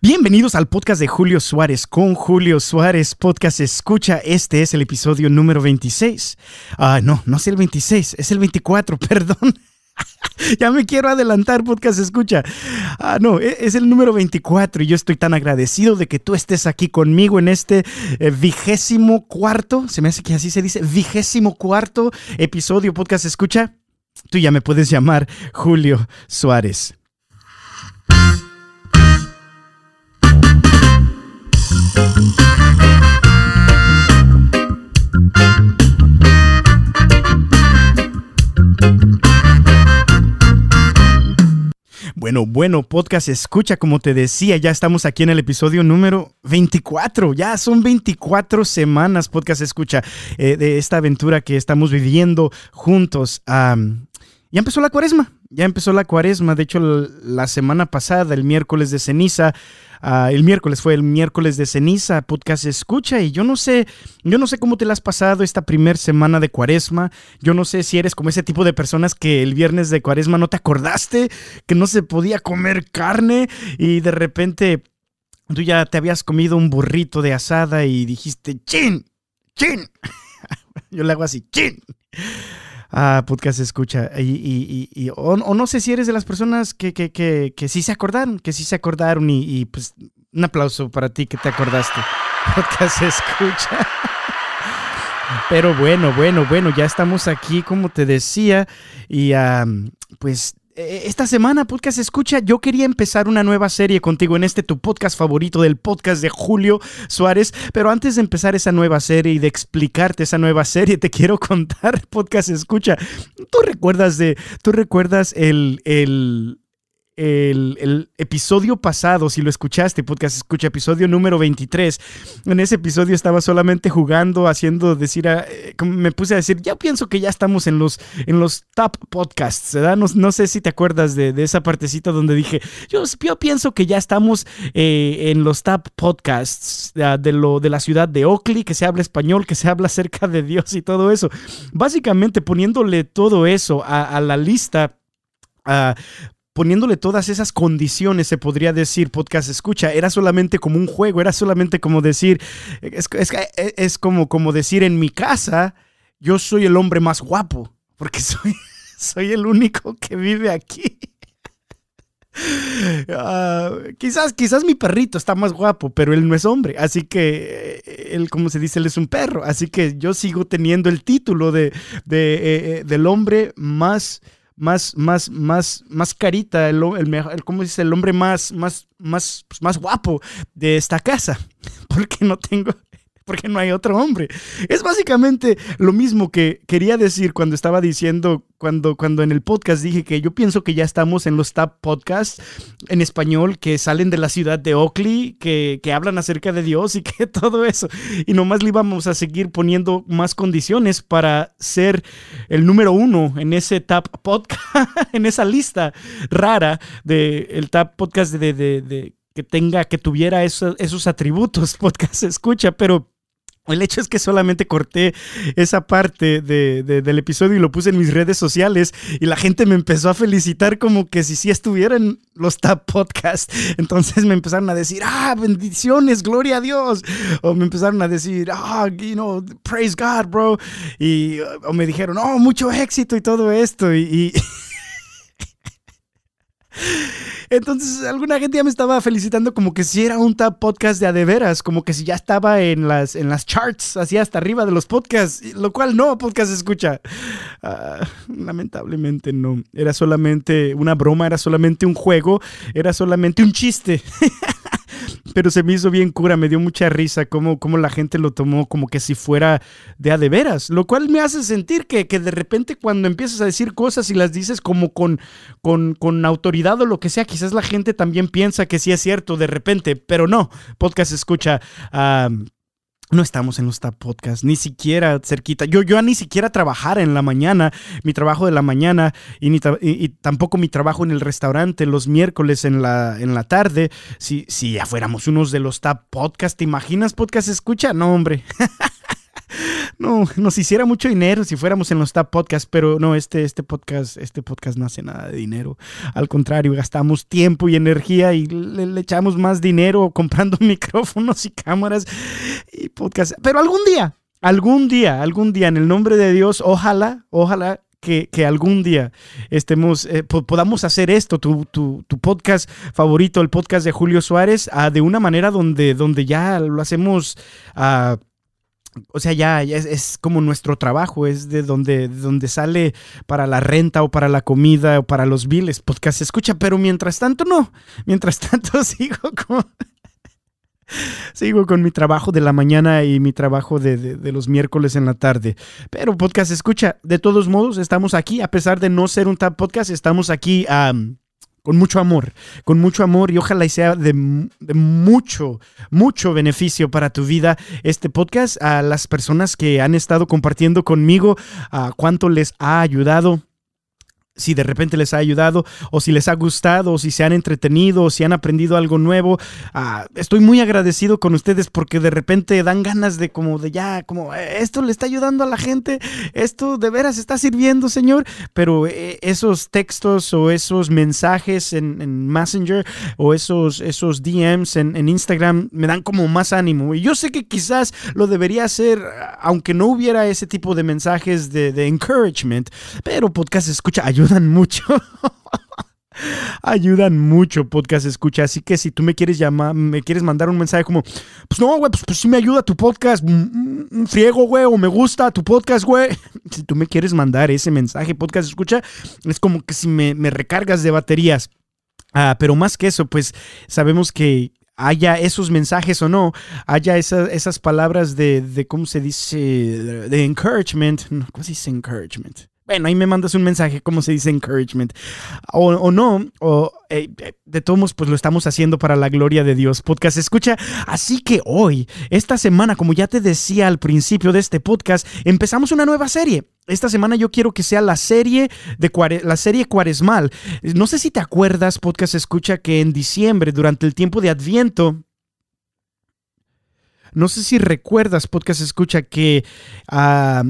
Bienvenidos al podcast de Julio Suárez con Julio Suárez Podcast Escucha. Este es el episodio número 26. Ah, no, no es el 26, es el 24, perdón. ya me quiero adelantar, podcast escucha. Ah, no, e, es el número 24 y yo estoy tan agradecido de que tú estés aquí conmigo en este eh, vigésimo cuarto, se me hace que así se dice, vigésimo cuarto episodio, podcast escucha. Tú ya me puedes llamar Julio Suárez. Bueno, bueno, podcast escucha, como te decía, ya estamos aquí en el episodio número 24, ya son 24 semanas podcast escucha eh, de esta aventura que estamos viviendo juntos. ya empezó la cuaresma, ya empezó la cuaresma, de hecho la semana pasada, el miércoles de ceniza, Ah, el miércoles fue el miércoles de ceniza, podcast escucha y yo no sé, yo no sé cómo te la has pasado esta primera semana de cuaresma, yo no sé si eres como ese tipo de personas que el viernes de cuaresma no te acordaste, que no se podía comer carne y de repente tú ya te habías comido un burrito de asada y dijiste, chin, chin, yo le hago así, chin. Ah, podcast escucha. Y, o, no sé si eres de las personas que, que, que, que sí se acordaron, que sí se acordaron y, pues un aplauso para ti que te acordaste. Podcast escucha. Pero bueno, bueno, bueno, ya estamos aquí, como te decía, y pues esta semana, podcast escucha, yo quería empezar una nueva serie contigo en este tu podcast favorito del podcast de Julio Suárez, pero antes de empezar esa nueva serie y de explicarte esa nueva serie, te quiero contar, podcast escucha, ¿tú recuerdas de, tú recuerdas el, el el, episodio pasado, si lo escuchaste, podcast escucha, episodio número 23. En ese episodio estaba solamente jugando, haciendo, decir, eh, me puse a decir, ya pienso que ya estamos en los, en los top podcasts, ¿verdad? No, sé si te acuerdas de, esa partecita donde dije, yo, yo pienso que ya estamos eh, en los top podcasts de, lo, de la ciudad de Oakley, que se habla español, que se habla acerca de Dios y todo eso. Básicamente poniéndole todo eso a, la lista. Uh, poniéndole todas esas condiciones, se podría decir, podcast escucha, era solamente como un juego, era solamente como decir, es, es, como, como decir en mi casa, yo soy el hombre más guapo, porque soy, soy el único que vive aquí. Ah, quizás, quizás mi perrito está más guapo, pero él no es hombre, así que eh, él, como se dice, él es un perro, así que yo sigo teniendo el título de, de eh, eh, del hombre más más, más, más, más carita, el, el, ¿cómo dice? El hombre más, más, más, pues, más guapo de esta casa. Porque no tengo, porque no hay otro hombre. Es básicamente lo mismo que quería decir cuando estaba diciendo, cuando, cuando en el podcast dije que yo pienso que ya estamos en los top podcasts en español que salen de la ciudad de Oakley, que, que hablan acerca de Dios y que todo eso. Y nomás le íbamos a seguir poniendo más condiciones para ser el número uno en ese top podcast, en esa lista rara del el top podcast de, de, que tenga, que tuviera esos, esos atributos, podcast escucha, pero el hecho es que solamente corté esa parte del episodio y lo puse en mis redes sociales y la gente me empezó a felicitar como que si sí estuviera en los Tap Podcast. Entonces me empezaron a decir, ah, bendiciones, gloria a Dios. O me empezaron a decir, ah, you know, praise God, bro. Y o me dijeron, oh, mucho éxito y todo esto. y Entonces, alguna gente ya me estaba felicitando como que si era un podcast de adeveras, como que si ya estaba en las, en las charts, así hasta arriba de los podcasts, lo cual no, podcast escucha. Ah, lamentablemente no. Era solamente una broma, era solamente un juego, era solamente un chiste. pero se me hizo bien cura, me dio mucha risa cómo, cómo la gente lo tomó como que si fuera de a de veras, lo cual me hace sentir que, que de repente cuando empiezas a decir cosas y las dices como con, con, con autoridad o lo que sea, quizás la gente también piensa que sí es cierto de repente, pero no, podcast escucha. No estamos en los TAP Podcast, ni siquiera cerquita. Yo, yo ni siquiera trabajar en la mañana, mi trabajo de la mañana, y, ni y, tampoco mi trabajo en el restaurante los miércoles en la, en la tarde. Si, si ya fuéramos unos de los TAP Podcast, ¿te imaginas podcast escucha? No, hombre. no, nos hiciera mucho dinero si fuéramos en los top podcasts, pero no, este, este podcast, este podcast no hace nada de dinero. Al contrario, gastamos tiempo y energía y le, echamos más dinero comprando micrófonos y cámaras y podcast. Pero algún día, algún día, algún día, en el nombre de Dios, ojalá, ojalá que, algún día estemos, eh, podamos hacer esto, tu, tu, tu, podcast favorito, el podcast de Julio Suárez, ah, de una manera donde, donde ya lo hacemos... Uh, o sea, ya, es, como nuestro trabajo, es de donde, donde sale para la renta o para la comida o para los biles, podcast escucha, pero mientras tanto no, mientras tanto sigo con, sigo con mi trabajo de la mañana y mi trabajo de, los miércoles en la tarde, pero podcast escucha, de todos modos estamos aquí, a pesar de no ser un tap podcast, estamos aquí a con mucho amor, con mucho amor y ojalá sea de, mucho, mucho beneficio para tu vida este podcast, a las personas que han estado compartiendo conmigo, a cuánto les ha ayudado si de repente les ha ayudado o si les ha gustado o si se han entretenido o si han aprendido algo nuevo. Ah, estoy muy agradecido con ustedes porque de repente dan ganas de como de ya, como eh, esto le está ayudando a la gente, esto de veras está sirviendo, Señor. Pero eh, esos textos o esos mensajes en, Messenger o esos, esos DMs en, Instagram me dan como más ánimo. Y yo sé que quizás lo debería hacer aunque no hubiera ese tipo de mensajes de, de encouragement, pero podcast escucha, ayuda ayudan mucho. ayudan mucho podcast escucha. Así que si tú me quieres llamar, me quieres mandar un mensaje como, pues no, güey, pues, pues sí me ayuda tu podcast, un friego, güey, o me gusta tu podcast, güey. Si tú me quieres mandar ese mensaje, podcast escucha, es como que si me, recargas de baterías. Ah, pero más que eso, pues sabemos que haya esos mensajes o no, haya esas palabras de, de, ¿cómo se dice? De encouragement. ¿Cómo se dice encouragement? Bueno, ahí me mandas un mensaje, como se dice, encouragement. O, no, o eh, eh, de todos pues lo estamos haciendo para la gloria de Dios. Podcast escucha. Así que hoy, esta semana, como ya te decía al principio de este podcast, empezamos una nueva serie. Esta semana yo quiero que sea la serie de la serie cuaresmal. No sé si te acuerdas, podcast escucha, que en diciembre, durante el tiempo de Adviento, no sé si recuerdas, podcast escucha, que ah,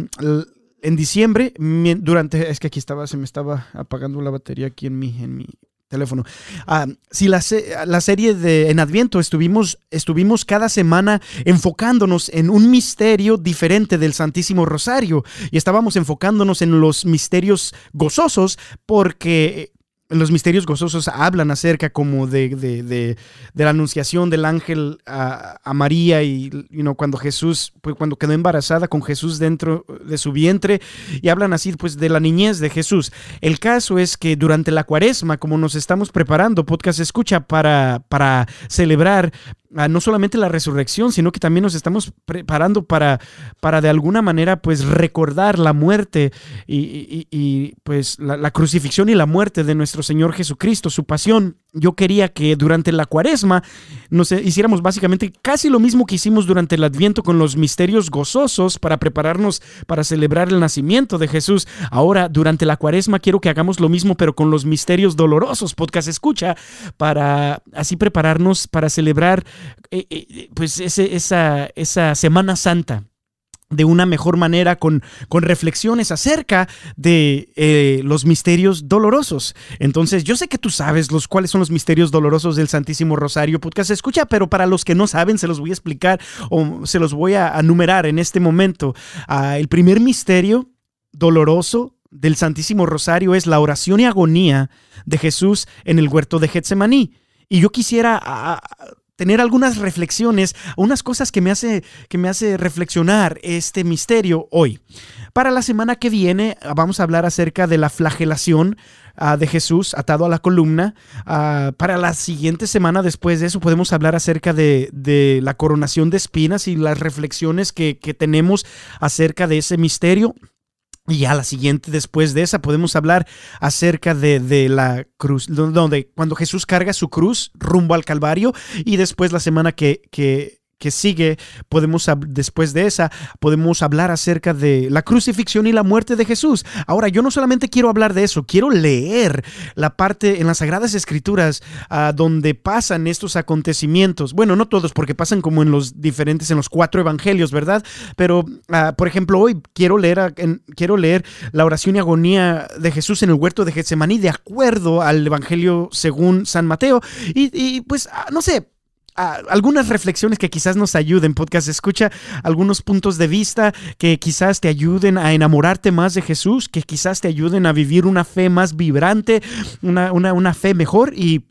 en diciembre, durante, es que aquí estaba, se me estaba apagando la batería aquí en mi, en mi teléfono. Ah, si la, la, serie de en Adviento estuvimos, estuvimos cada semana enfocándonos en un misterio diferente del Santísimo Rosario y estábamos enfocándonos en los misterios gozosos porque los misterios gozosos hablan acerca como de, de, la anunciación del ángel a, María y cuando Jesús, pues cuando quedó embarazada con Jesús dentro de su vientre y hablan así pues de la niñez de Jesús. El caso es que durante la cuaresma, como nos estamos preparando, podcast escucha para, para celebrar no solamente la resurrección, sino que también nos estamos preparando para, para de alguna manera pues recordar la muerte y, pues la, crucifixión y la muerte de nuestro Señor Jesucristo, su pasión. Yo quería que durante la cuaresma nos hiciéramos básicamente casi lo mismo que hicimos durante el adviento con los misterios gozosos para prepararnos para celebrar el nacimiento de Jesús. Ahora, durante la cuaresma quiero que hagamos lo mismo pero con los misterios dolorosos, podcast escucha, para así prepararnos para celebrar eh, eh, pues esa, esa Semana Santa de una mejor manera con, con reflexiones acerca de eh, los misterios dolorosos. Entonces, yo sé que tú sabes los cuáles son los misterios dolorosos del Santísimo Rosario Podcast Escucha, pero para los que no saben, se los voy a explicar o se los voy a, enumerar en este momento. Ah, el primer misterio doloroso del Santísimo Rosario es la oración y agonía de Jesús en el huerto de Getsemaní. Y yo quisiera tener algunas reflexiones, unas cosas que me hace, que me hace reflexionar este misterio hoy. Para la semana que viene vamos a hablar acerca de la flagelación ah, de Jesús atado a la columna. Ah, para la siguiente semana después de eso podemos hablar acerca de, la coronación de espinas y las reflexiones que tenemos acerca de ese misterio. Y a la siguiente, después de esa, podemos hablar acerca de, la cruz, donde cuando Jesús carga su cruz rumbo al Calvario y después la semana que, que, que sigue, podemos después de esa, podemos hablar acerca de la crucifixión y la muerte de Jesús. Ahora, yo no solamente quiero hablar de eso, quiero leer la parte en las Sagradas Escrituras ah, donde pasan estos acontecimientos. Bueno, no todos, porque pasan como en los diferentes, en los cuatro evangelios, ¿verdad? Pero, ah, por ejemplo, hoy quiero leer, quiero leer la oración y agonía de Jesús en el huerto de Getsemaní de acuerdo al evangelio según San Mateo. Y, pues, ah, no sé, algunas reflexiones que quizás nos ayuden, podcast escucha, algunos puntos de vista que quizás te ayuden a enamorarte más de Jesús, que quizás te ayuden a vivir una fe más vibrante, una, una, fe mejor y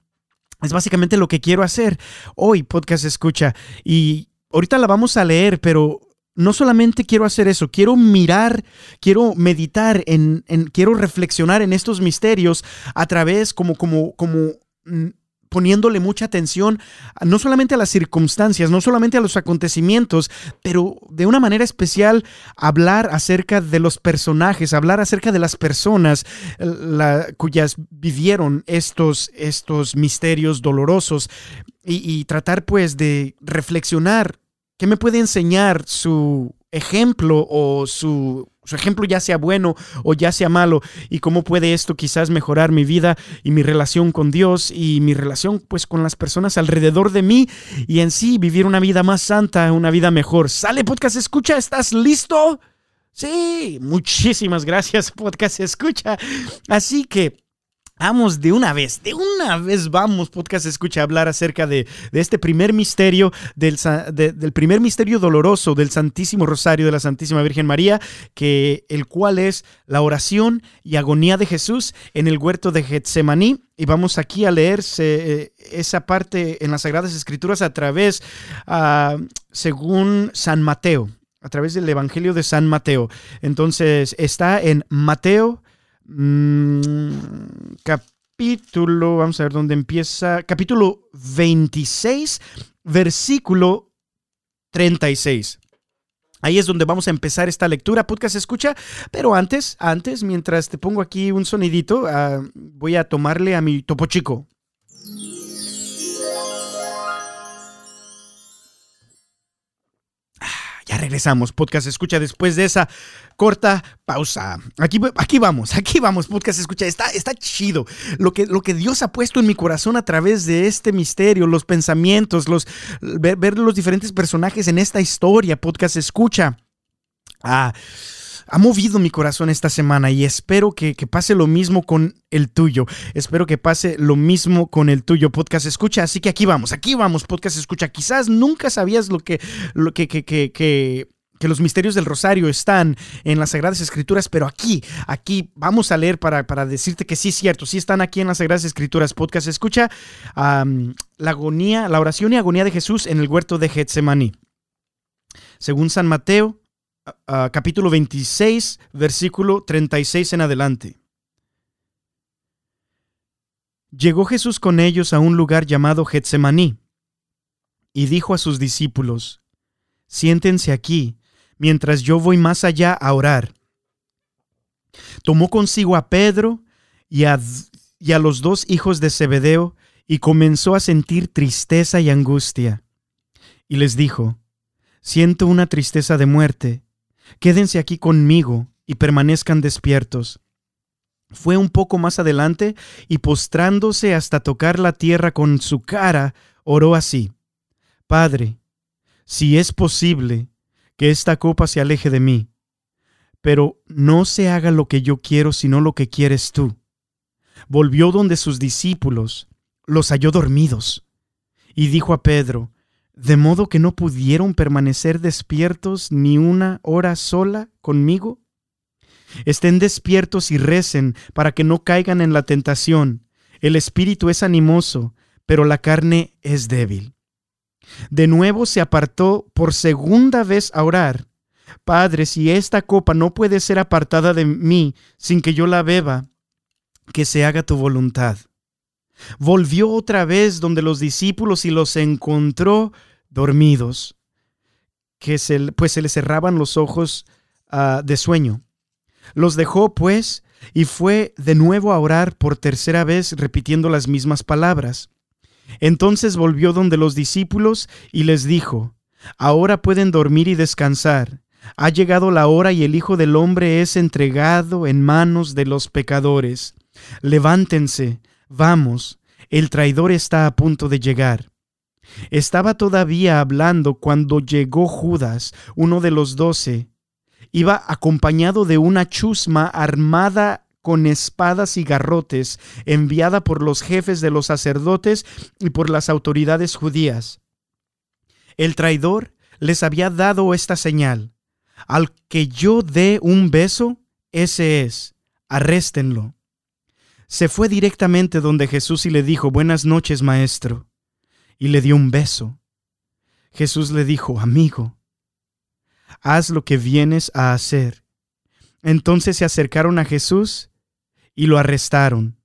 es básicamente lo que quiero hacer hoy, podcast escucha. Y ahorita la vamos a leer, pero no solamente quiero hacer eso, quiero mirar, quiero meditar en, quiero reflexionar en estos misterios a través como, como, como mm, poniéndole mucha atención no solamente a las circunstancias, no solamente a los acontecimientos, pero de una manera especial hablar acerca de los personajes, hablar acerca de las personas cuyas vivieron estos, estos misterios dolorosos y tratar pues de reflexionar qué me puede enseñar su ejemplo o su su ejemplo ya sea bueno o ya sea malo y cómo puede esto quizás mejorar mi vida y mi relación con Dios y mi relación pues con las personas alrededor de mí y en sí vivir una vida más santa, una vida mejor. Sale podcast escucha, ¿estás listo? Sí, muchísimas gracias podcast escucha. Así que Vamos de una vez, de una vez vamos, podcast escucha hablar acerca de, este primer misterio, del, primer misterio doloroso del Santísimo Rosario de la Santísima Virgen María, que, el cual es la oración y agonía de Jesús en el huerto de Getsemaní. Y vamos aquí a leer eh, esa parte en las Sagradas Escrituras a través, uh, según San Mateo, a través del Evangelio de San Mateo. Entonces está en Mateo Mm, capítulo, vamos a ver dónde empieza. Capítulo 26, versículo 36. Ahí es donde vamos a empezar esta lectura. Podcast escucha, pero antes, antes, mientras te pongo aquí un sonidito, ah, voy a tomarle a mi topo chico. Ya regresamos, podcast escucha después de esa corta pausa. Aquí, aquí vamos, aquí vamos, podcast escucha. Está, está chido lo que, lo que Dios ha puesto en mi corazón a través de este misterio, los pensamientos, los, ver, los diferentes personajes en esta historia, podcast escucha. Ah ha movido mi corazón esta semana y espero que, pase lo mismo con el tuyo. Espero que pase lo mismo con el tuyo, podcast escucha. Así que aquí vamos, aquí vamos, podcast escucha. Quizás nunca sabías lo que, lo que, que, que, que que los misterios del rosario están en las Sagradas Escrituras, pero aquí, aquí vamos a leer para, para decirte que sí es cierto, sí están aquí en las Sagradas Escrituras. Podcast escucha la agonía, la oración y agonía de Jesús en el huerto de Getsemaní. Según San Mateo, capítulo 26, versículo 36 en adelante. Llegó Jesús con ellos a un lugar llamado Getsemaní y dijo a sus discípulos, Siéntense aquí, mientras yo voy más allá a orar. Tomó consigo a Pedro y a, y a los dos hijos de Zebedeo y comenzó a sentir tristeza y angustia. Y les dijo, Siento una tristeza de muerte Quédense aquí conmigo y permanezcan despiertos. Fue un poco más adelante y postrándose hasta tocar la tierra con su cara, oró así, Padre, si es posible, que esta copa se aleje de mí, pero no se haga lo que yo quiero, sino lo que quieres tú. Volvió donde sus discípulos, los halló dormidos, y dijo a Pedro, de modo que no pudieron permanecer despiertos ni una hora sola conmigo? Estén despiertos y recen para que no caigan en la tentación. El espíritu es animoso, pero la carne es débil. De nuevo se apartó por segunda vez a orar. Padre, si esta copa no puede ser apartada de mí sin que yo la beba, que se haga tu voluntad. Volvió otra vez donde los discípulos y los encontró dormidos, que se, pues se les cerraban los ojos ah, de sueño. Los dejó, pues, y fue de nuevo a orar por tercera vez, repitiendo las mismas palabras. Entonces volvió donde los discípulos y les dijo, Ahora pueden dormir y descansar. Ha llegado la hora y el Hijo del Hombre es entregado en manos de los pecadores. Levántense, vamos, el traidor está a punto de llegar. Estaba todavía hablando cuando llegó Judas, uno de los doce. Iba acompañado de una chusma armada con espadas y garrotes, enviada por los jefes de los sacerdotes y por las autoridades judías. El traidor les había dado esta señal. Al que yo dé un beso, ese es. Arréstenlo. Se fue directamente donde Jesús y le dijo, Buenas noches, maestro. Y le dio un beso. Jesús le dijo, Amigo, haz lo que vienes a hacer. Entonces se acercaron a Jesús y lo arrestaron.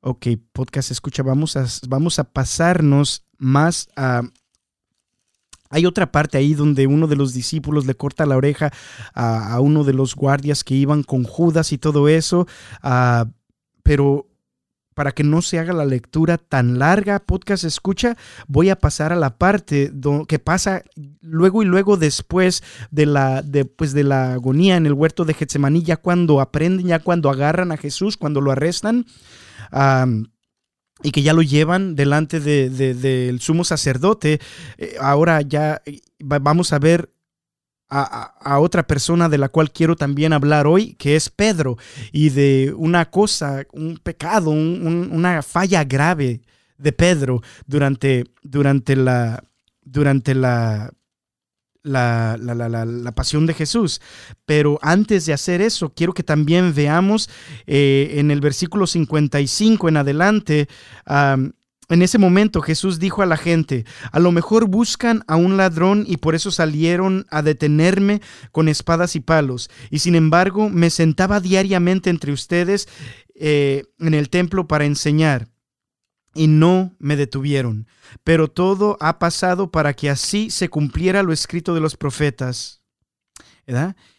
Ok, podcast escucha, vamos a, vamos a pasarnos más a, hay otra parte ahí donde uno de los discípulos le corta la oreja a, uno de los guardias que iban con Judas y todo eso, ah, pero para que no se haga la lectura tan larga, podcast escucha, voy a pasar a la parte que pasa luego y luego después de la, pues de la agonía en el huerto de Getsemaní, ya cuando aprenden, ya cuando agarran a Jesús, cuando lo arrestan. Ah, y que ya lo llevan delante del sumo sacerdote, eh, ahora ya eh, vamos a ver a, otra persona de la cual quiero también hablar hoy, que es Pedro, y de una cosa, un pecado, una falla grave de Pedro durante, durante, la, durante la la, la, pasión de Jesús. Pero antes de hacer eso, quiero que también veamos eh, en el versículo 55 en adelante. en ese momento Jesús dijo a la gente, a lo mejor buscan a un ladrón y por eso salieron a detenerme con espadas y palos. Y sin embargo me sentaba diariamente entre ustedes eh, en el templo para enseñar y no me detuvieron. Pero todo ha pasado para que así se cumpliera lo escrito de los profetas.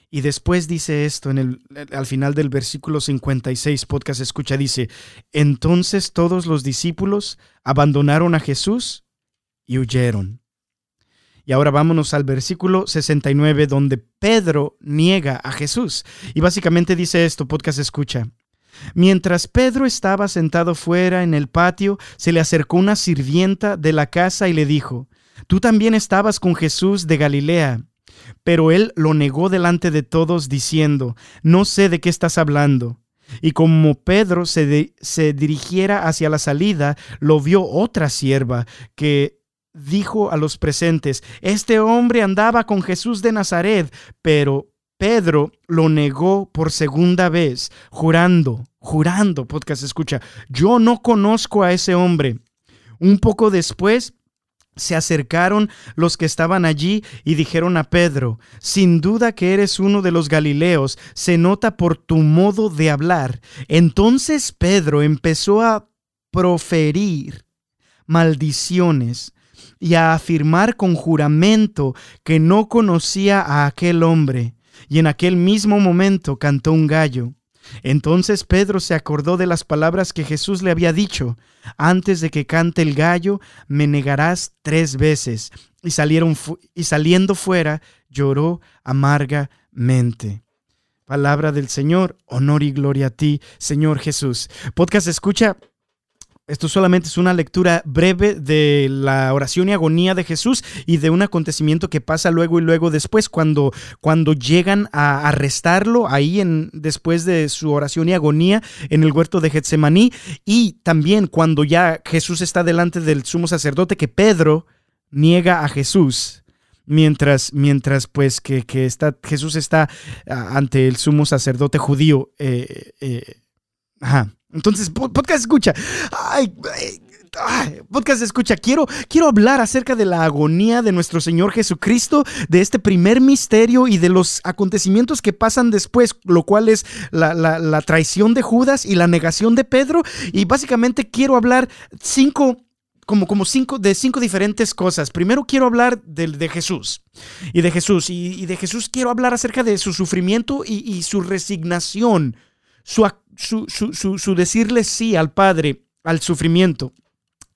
Y después dice esto en el, al final del versículo 56, podcast escucha, dice, entonces todos los discípulos abandonaron a Jesús y huyeron. Y ahora vámonos al versículo 69, donde Pedro niega a Jesús. Y básicamente dice esto, podcast escucha, Mientras Pedro estaba sentado fuera en el patio, se le acercó una sirvienta de la casa y le dijo, Tú también estabas con Jesús de Galilea. Pero él lo negó delante de todos, diciendo, No sé de qué estás hablando. Y como Pedro se, dirigiera hacia la salida, lo vio otra sierva que dijo a los presentes, Este hombre andaba con Jesús de Nazaret, pero Pedro lo negó por segunda vez, jurando, jurando, podcast escucha, yo no conozco a ese hombre. Un poco después se acercaron los que estaban allí y dijeron a Pedro, sin duda que eres uno de los Galileos, se nota por tu modo de hablar. Entonces Pedro empezó a proferir maldiciones y a afirmar con juramento que no conocía a aquel hombre y en aquel mismo momento cantó un gallo. Entonces Pedro se acordó de las palabras que Jesús le había dicho, antes de que cante el gallo, me negarás tres veces. Y, salieron y saliendo fuera, lloró amargamente. Palabra del Señor, honor y gloria a ti, Señor Jesús. Podcast escucha esto solamente es una lectura breve de la oración y agonía de Jesús y de un acontecimiento que pasa luego y luego después cuando, cuando llegan a arrestarlo ahí en, después de su oración y agonía en el huerto de Getsemaní y también cuando ya Jesús está delante del sumo sacerdote que Pedro niega a Jesús mientras, mientras pues que, está, Jesús está ah, ante el sumo sacerdote judío. Eh, eh, ajá. Entonces, podcast escucha. Podcast escucha, quiero, quiero hablar acerca de la agonía de nuestro Señor Jesucristo, de este primer misterio y de los acontecimientos que pasan después, lo cual es la, traición de Judas y la negación de Pedro. Y básicamente quiero hablar cinco como, como cinco, de cinco diferentes cosas. Primero quiero hablar de, de Jesús y de Jesús y, de Jesús quiero hablar acerca de su sufrimiento y, y su resignación su, su, decirle sí al Padre, al sufrimiento.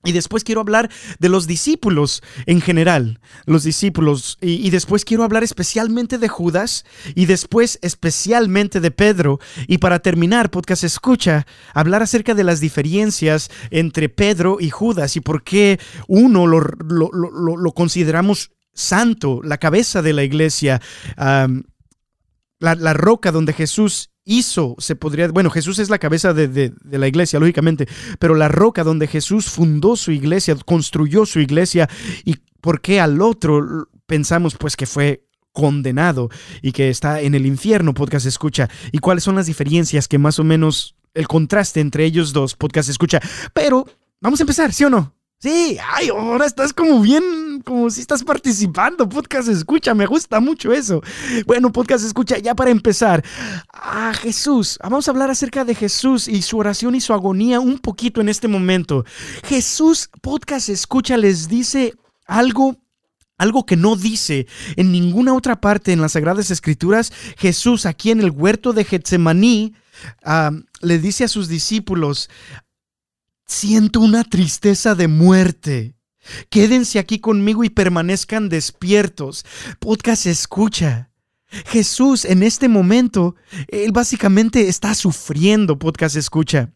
Y después quiero hablar de los discípulos en general, los discípulos. Y, después quiero hablar especialmente de Judas y después especialmente de Pedro. Y para terminar, podcast escucha, hablar acerca de las diferencias entre Pedro y Judas y por qué uno lo, lo, consideramos santo, la cabeza de la iglesia, la, la roca donde Jesús hizo, se podría, bueno, Jesús es la cabeza de, la iglesia, lógicamente, pero la roca donde Jesús fundó su iglesia, construyó su iglesia, y por qué al otro pensamos pues que fue condenado y que está en el infierno, podcast escucha, y cuáles son las diferencias que más o menos el contraste entre ellos dos, podcast escucha, pero vamos a empezar, ¿sí o no? Sí, ay, ahora estás como bien, como si estás participando. Podcast escucha, me gusta mucho eso. Bueno, podcast escucha, ya para empezar, a Jesús. Vamos a hablar acerca de Jesús y su oración y su agonía un poquito en este momento. Jesús, podcast escucha, les dice algo algo que no dice en ninguna otra parte en las Sagradas Escrituras, Jesús aquí en el huerto de Getsemaní ah, le dice a sus discípulos, Siento una tristeza de muerte. Quédense aquí conmigo y permanezcan despiertos. Podcast escucha. Jesús en este momento, él básicamente está sufriendo, podcast escucha.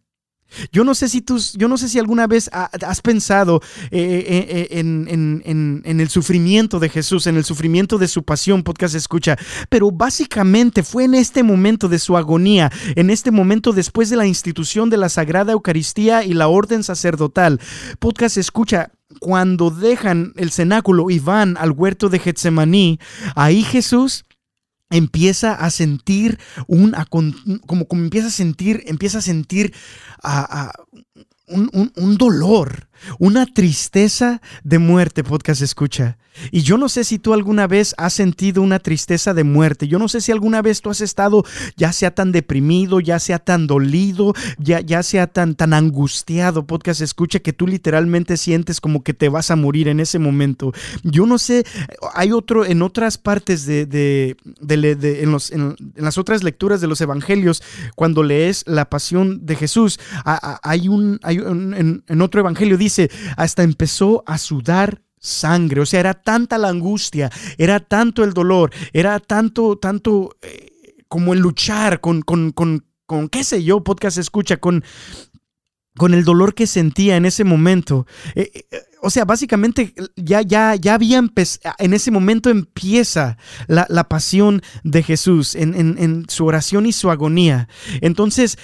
Yo no sé si tú, yo no sé si alguna vez has pensado eh, eh, eh, en, en, el sufrimiento de Jesús, en el sufrimiento de su pasión, podcast escucha, pero básicamente fue en este momento de su agonía, en este momento después de la institución de la Sagrada Eucaristía y la orden sacerdotal. Podcast escucha, cuando dejan el cenáculo y van al huerto de Getsemaní, ahí Jesús empieza a sentir un, como, como empieza a sentir, empieza a sentir un, un, dolor, una tristeza de muerte, podcast escucha. Y yo no sé si tú alguna vez has sentido una tristeza de muerte. Yo no sé si alguna vez tú has estado ya sea tan deprimido, ya sea tan dolido, ya, ya sea tan, tan angustiado, podcast escucha, que tú literalmente sientes como que te vas a morir en ese momento. Yo no sé, hay otro, en otras partes de, de, en, los, en, las otras lecturas de los evangelios, cuando lees la pasión de Jesús, hay un, hay un en, en otro evangelio dice, hasta empezó a sudar sangre. O sea, era tanta la angustia, era tanto el dolor, era tanto, tanto eh, como el luchar con, con, con, con, qué sé yo, podcast escucha, con, con el dolor que sentía en ese momento. Eh, eh, o sea, básicamente ya, ya, ya había empezado, en ese momento empieza la, pasión de Jesús en, su oración y su agonía. Entonces,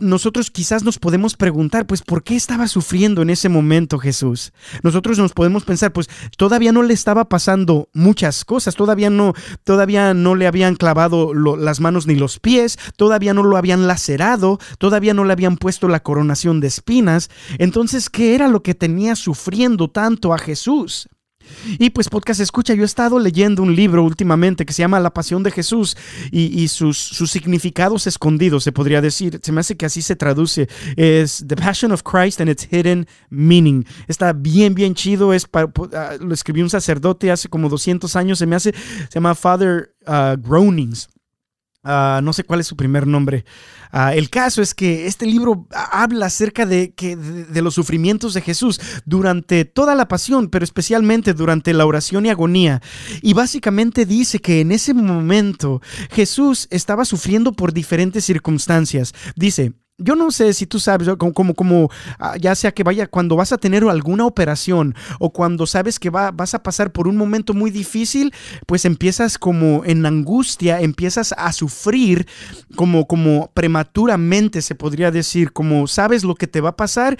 nosotros quizás nos podemos preguntar, pues, ¿por qué estaba sufriendo en ese momento Jesús? Nosotros nos podemos pensar, pues, todavía no le estaba pasando muchas cosas, todavía no, todavía no le habían clavado las manos ni los pies, todavía no lo habían lacerado, todavía no le habían puesto la coronación de espinas. Entonces, ¿qué era lo que tenía sufriendo? Tanto a Jesús. Y pues podcast escucha, yo he estado leyendo un libro últimamente que se llama La Pasión de Jesús y, sus, sus, significados escondidos, se podría decir. Se me hace que así se traduce. Es The Passion of Christ and its Hidden Meaning. Está bien, bien chido. Es ah, lo escribió un sacerdote hace como 200 años. Se me hace, se llama Father uh, Groanings. Ah, no sé cuál es su primer nombre. Ah, el caso es que este libro habla acerca de, que, de, los sufrimientos de Jesús durante toda la pasión, pero especialmente durante la oración y agonía. Y básicamente dice que en ese momento Jesús estaba sufriendo por diferentes circunstancias. Dice, yo no sé si tú sabes, como, como, como, ah, ya sea que vaya, cuando vas a tener alguna operación o cuando sabes que va, vas a pasar por un momento muy difícil, pues empiezas como en angustia, empiezas a sufrir como, como prematuramente, se podría decir, como sabes lo que te va a pasar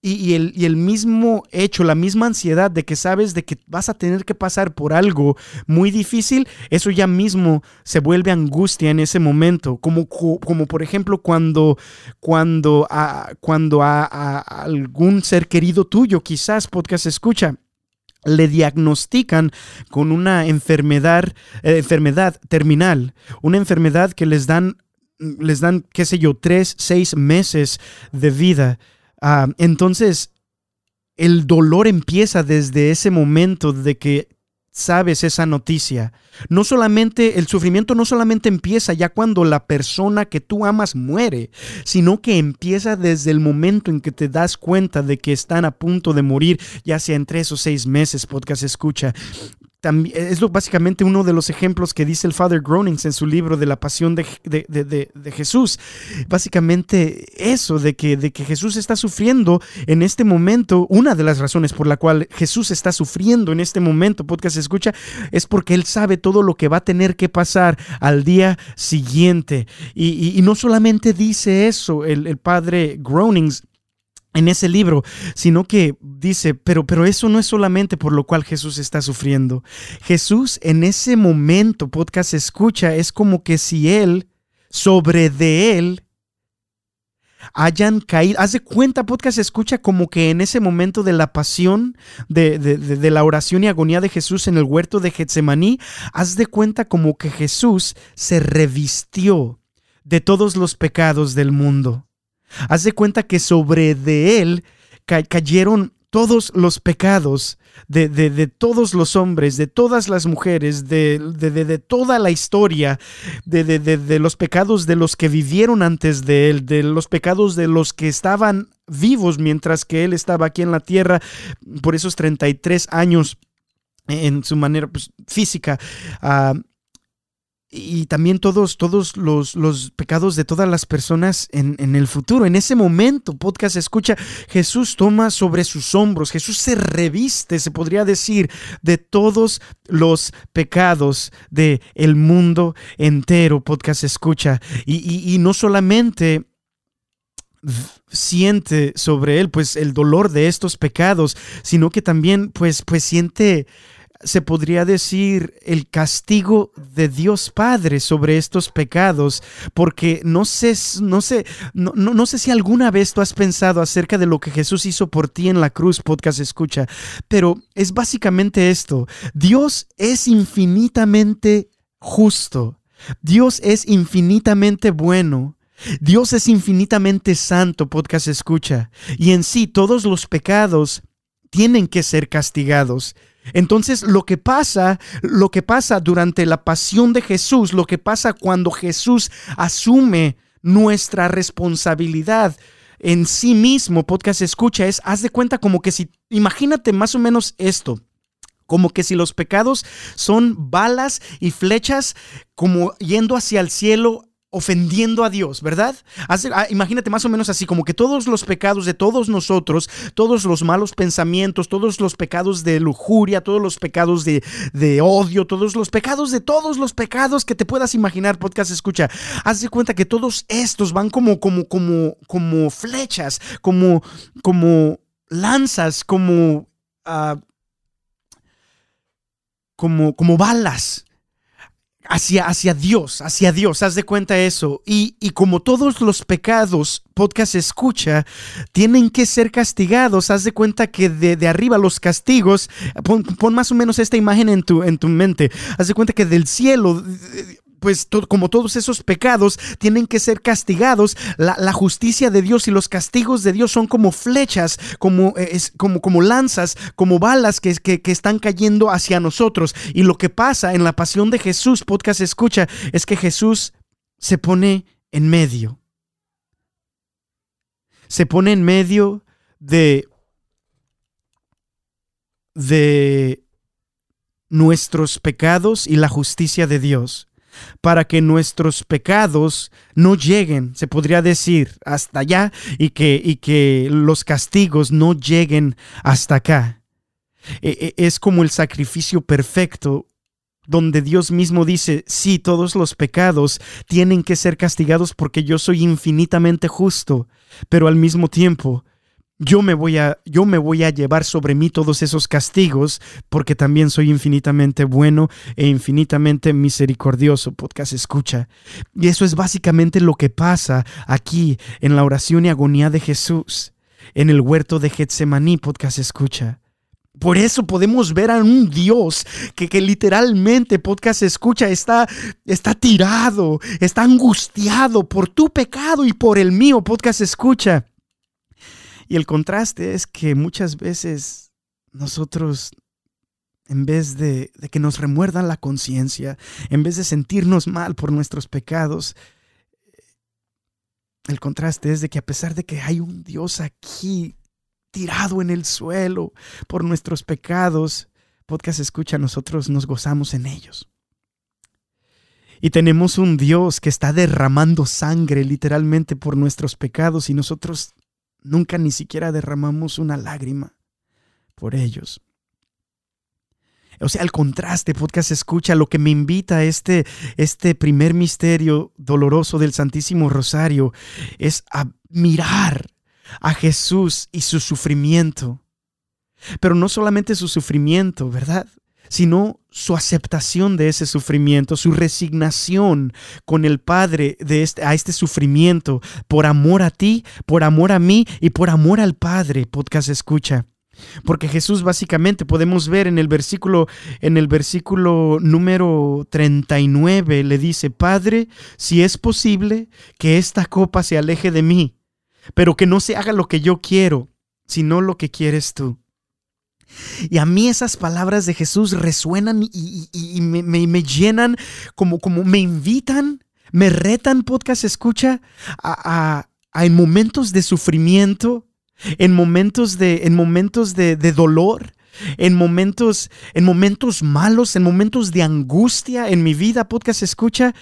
y, el, mismo hecho, la misma ansiedad de que sabes de que vas a tener que pasar por algo muy difícil, eso ya mismo se vuelve angustia en ese momento. Como, como por ejemplo cuando, cuando, a, cuando a, algún ser querido tuyo, quizás podcast escucha, le diagnostican con una enfermedad, eh, enfermedad terminal, una enfermedad que les dan, les dan, qué sé yo, tres, seis meses de vida Ah, entonces, el dolor empieza desde ese momento de que sabes esa noticia. No solamente, el sufrimiento no solamente empieza ya cuando la persona que tú amas muere, sino que empieza desde el momento en que te das cuenta de que están a punto de morir, ya sea en tres o seis meses, podcast escucha es básicamente uno de los ejemplos que dice el Father Groanings en su libro de la pasión de, Jesús. Básicamente eso, de que, de que Jesús está sufriendo en este momento, una de las razones por la cual Jesús está sufriendo en este momento, podcast escucha, es porque Él sabe todo lo que va a tener que pasar al día siguiente. Y, no solamente dice eso el, el Padre Groanings, en ese libro, sino que dice, pero, pero eso no es solamente por lo cual Jesús está sufriendo. Jesús en ese momento, podcast escucha, es como que si Él, sobre de Él, hayan caído. Haz de cuenta, podcast escucha como que en ese momento de la pasión, de, de, la oración y agonía de Jesús en el huerto de Getsemaní, haz de cuenta como que Jesús se revistió de todos los pecados del mundo. Haz de cuenta que sobre de él cayeron todos los pecados de, de, todos los hombres, de todas las mujeres, de, de toda la historia, de, los pecados de los que vivieron antes de él, de los pecados de los que estaban vivos mientras que él estaba aquí en la tierra por esos 33 años en su manera pues, física. Ah, y también todos, todos los, los, pecados de todas las personas en, en, el futuro. En ese momento, podcast escucha, Jesús toma sobre sus hombros, Jesús se reviste, se podría decir, de todos los pecados del el mundo entero, podcast escucha. Y, y no solamente siente sobre él pues el dolor de estos pecados, sino que también pues pues siente se podría decir, el castigo de Dios Padre sobre estos pecados, porque no sé, no sé, no, no, sé si alguna vez tú has pensado acerca de lo que Jesús hizo por ti en la cruz, podcast escucha, pero es básicamente esto, Dios es infinitamente justo, Dios es infinitamente bueno, Dios es infinitamente santo, podcast escucha, y en sí todos los pecados tienen que ser castigados. Entonces, lo que pasa, lo que pasa durante la pasión de Jesús, lo que pasa cuando Jesús asume nuestra responsabilidad en sí mismo, podcast escucha, es, haz de cuenta como que si, imagínate más o menos esto como que si los pecados son balas y flechas como yendo hacia el cielo ofendiendo a Dios, ¿verdad? Ah, imagínate más o menos así, como que todos los pecados de todos nosotros, todos los malos pensamientos, todos los pecados de lujuria, todos los pecados de, odio, todos los pecados de todos los pecados que te puedas imaginar, podcast escucha, haz de cuenta que todos estos van como, como, como, como flechas, como, como lanzas, como... Como, como balas, hacia, hacia Dios, hacia Dios, haz de cuenta eso. Y, y, como todos los pecados, podcast escucha, tienen que ser castigados, haz de cuenta que de, de arriba los castigos, pon, más o menos esta imagen en tu, en tu mente, haz de cuenta que del cielo pues como todos esos pecados tienen que ser castigados, la, justicia de Dios y los castigos de Dios son como flechas, como, eh, como, como lanzas, como balas que, que, que, están cayendo hacia nosotros. Y lo que pasa en la pasión de Jesús, podcast escucha, es que Jesús se pone en medio. Se pone en medio de de nuestros pecados y la justicia de Dios para que nuestros pecados no lleguen, se podría decir, hasta allá y que, y que los castigos no lleguen hasta acá. E, e, es como el sacrificio perfecto donde Dios mismo dice, sí, todos los pecados tienen que ser castigados porque yo soy infinitamente justo, pero al mismo tiempo yo me voy a yo me voy a llevar sobre mí todos esos castigos porque también soy infinitamente bueno e infinitamente misericordioso. Podcast escucha. Y eso es básicamente lo que pasa aquí en la oración y agonía de Jesús en el huerto de Getsemaní. Podcast escucha. Por eso podemos ver a un Dios que, que, literalmente, podcast escucha, está, está tirado, está angustiado por tu pecado y por el mío, podcast escucha. Y el contraste es que muchas veces nosotros en vez de, que nos remuerdan la conciencia, en vez de sentirnos mal por nuestros pecados, el contraste es de que a pesar de que hay un Dios aquí tirado en el suelo por nuestros pecados, podcast escucha, nosotros nos gozamos en ellos. Y tenemos un Dios que está derramando sangre literalmente por nuestros pecados y nosotros nunca ni siquiera derramamos una lágrima por ellos. O sea, el contraste, podcast escucha, lo que me invita a este, este primer misterio doloroso del Santísimo Rosario es a mirar a Jesús y su sufrimiento. Pero no solamente su sufrimiento, ¿verdad? Sino su aceptación de ese sufrimiento, su resignación con el Padre de este, a este sufrimiento por amor a ti, por amor a mí y por amor al Padre, podcast escucha. Porque Jesús básicamente podemos ver en el versículo en el versículo número 39 le dice, "Padre, si es posible que esta copa se aleje de mí, pero que no se haga lo que yo quiero, sino lo que quieres tú." Y a mí esas palabras de Jesús resuenan y, me, llenan, como, como me invitan, me retan, podcast escucha, a, a en momentos de sufrimiento, en momentos de, en momentos de, dolor, en momentos, en momentos malos, en momentos de angustia en mi vida, podcast escucha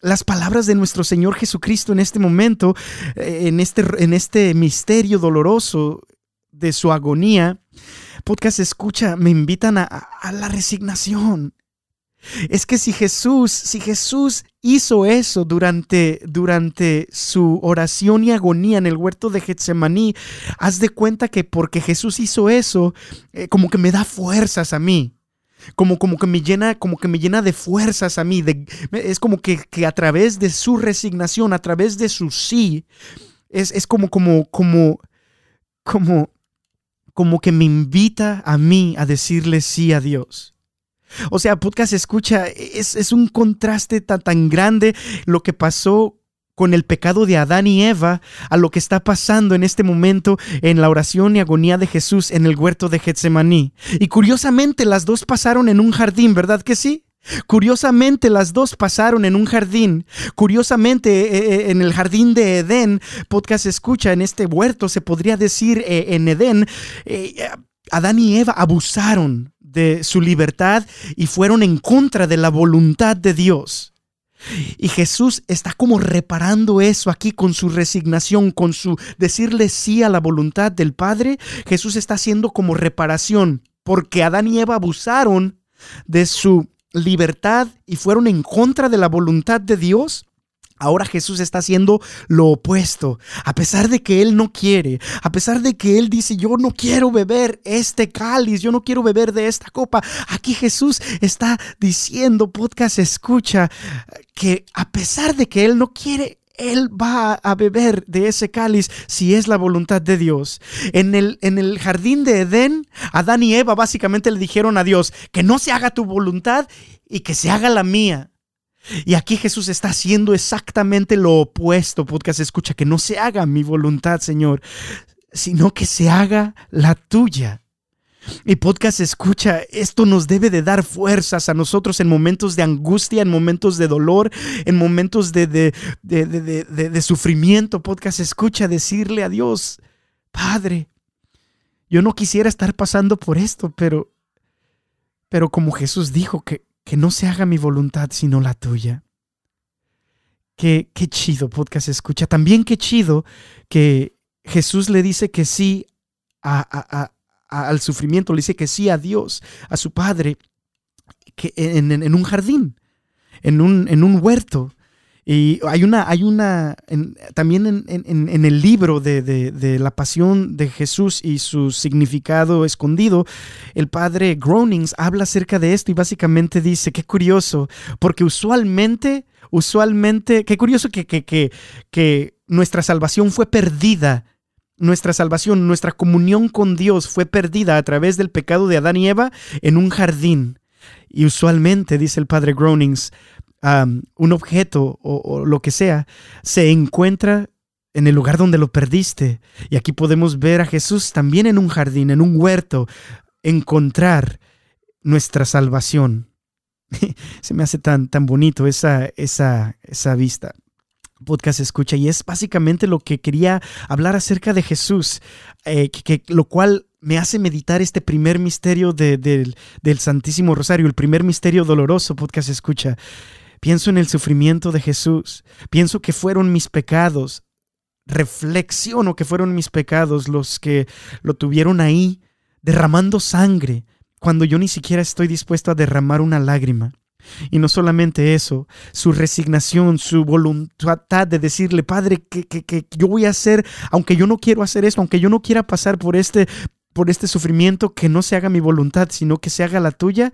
las palabras de nuestro Señor Jesucristo en este momento, eh, en este, en este misterio doloroso de su agonía. Podcast escucha, me invitan a, a la resignación, es que si Jesús, si Jesús hizo eso durante, durante su oración y agonía en el huerto de Getsemaní, haz de cuenta que porque Jesús hizo eso, eh, como que me da fuerzas a mí. Como, como, que me llena, como que me llena de fuerzas a mí. es como que, que, a través de su resignación, a través de su sí, es, es como, como, como, como, como que me invita a mí a decirle sí a Dios. O sea, podcast escucha, es, un contraste tan, tan grande lo que pasó con el pecado de Adán y Eva a lo que está pasando en este momento en la oración y agonía de Jesús en el huerto de Getsemaní. Y curiosamente las dos pasaron en un jardín, ¿verdad que sí? Curiosamente las dos pasaron en un jardín. Curiosamente eh, eh, en el jardín de Edén, podcast escucha, en este huerto se podría decir eh, en Edén, Adán y Eva abusaron de su libertad y fueron en contra de la voluntad de Dios. Y Jesús está como reparando eso aquí con su resignación, con su decirle sí a la voluntad del Padre. Jesús está haciendo como reparación porque Adán y Eva abusaron de su libertad y fueron en contra de la voluntad de Dios. Ahora Jesús está haciendo lo opuesto. A pesar de que Él no quiere, a pesar de que Él dice, yo no quiero beber este cáliz, yo no quiero beber de esta copa. Aquí Jesús está diciendo, podcast escucha, que a pesar de que Él no quiere, él va a beber de ese cáliz si es la voluntad de Dios. En el, en el jardín de Edén, Adán y Eva básicamente le dijeron a Dios que no se haga tu voluntad y que se haga la mía. Y aquí Jesús está haciendo exactamente lo opuesto, podcast escucha, que no se haga mi voluntad, Señor, sino que se haga la tuya. Y podcast escucha, esto nos debe de dar fuerzas a nosotros en momentos de angustia, en momentos de dolor, en momentos de, de, de, de sufrimiento. Podcast escucha decirle a Dios, Padre, yo no quisiera estar pasando por esto, pero, pero como Jesús dijo que que no se haga mi voluntad sino la tuya. Qué, qué chido podcast escucha. También qué chido que Jesús le dice que sí al sufrimiento, le dice que sí a Dios, a su Padre, que en, un jardín, en un, en huerto. Y hay una, hay una, también en, el libro de, la pasión de Jesús y su significado escondido, el padre Groanings habla acerca de esto y básicamente dice, qué curioso, porque usualmente, usualmente, qué curioso que, que, que, que nuestra salvación fue perdida nuestra salvación, nuestra comunión con Dios fue perdida a través del pecado de Adán y Eva en un jardín. Y usualmente, dice el padre Groanings, un objeto o, lo que sea, se encuentra en el lugar donde lo perdiste. Y aquí podemos ver a Jesús también en un jardín, en un huerto, encontrar nuestra salvación. Se me hace tan, tan bonito esa, esa, esa vista podcast escucha y es básicamente lo que quería hablar acerca de Jesús, eh, que, lo cual me hace meditar este primer misterio del Santísimo Rosario, el primer misterio doloroso, podcast escucha. Pienso en el sufrimiento de Jesús, pienso que fueron mis pecados, reflexiono que fueron mis pecados los que lo tuvieron ahí, derramando sangre, cuando yo ni siquiera estoy dispuesto a derramar una lágrima. Y no solamente eso, su resignación, su voluntad de decirle, Padre, que, que, yo voy a hacer, aunque yo no quiero hacer esto, aunque yo no quiera pasar por este, por este sufrimiento, que no se haga mi voluntad, sino que se haga la tuya,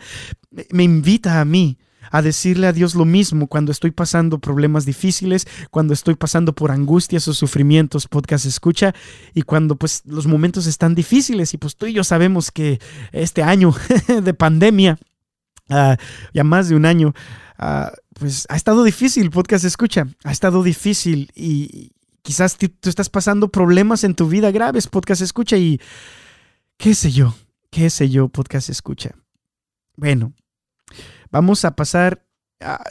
me invita a mí a decirle a Dios lo mismo cuando estoy pasando problemas difíciles, cuando estoy pasando por angustias o sufrimientos, podcast escucha, y cuando pues los momentos están difíciles y pues tú y yo sabemos que este año de pandemia Ah, ya más de un año, ah, pues ha estado difícil, podcast escucha, ha estado difícil y quizás tú estás pasando problemas en tu vida graves, podcast escucha y qué sé yo, qué sé yo, podcast escucha. Bueno, vamos a pasar,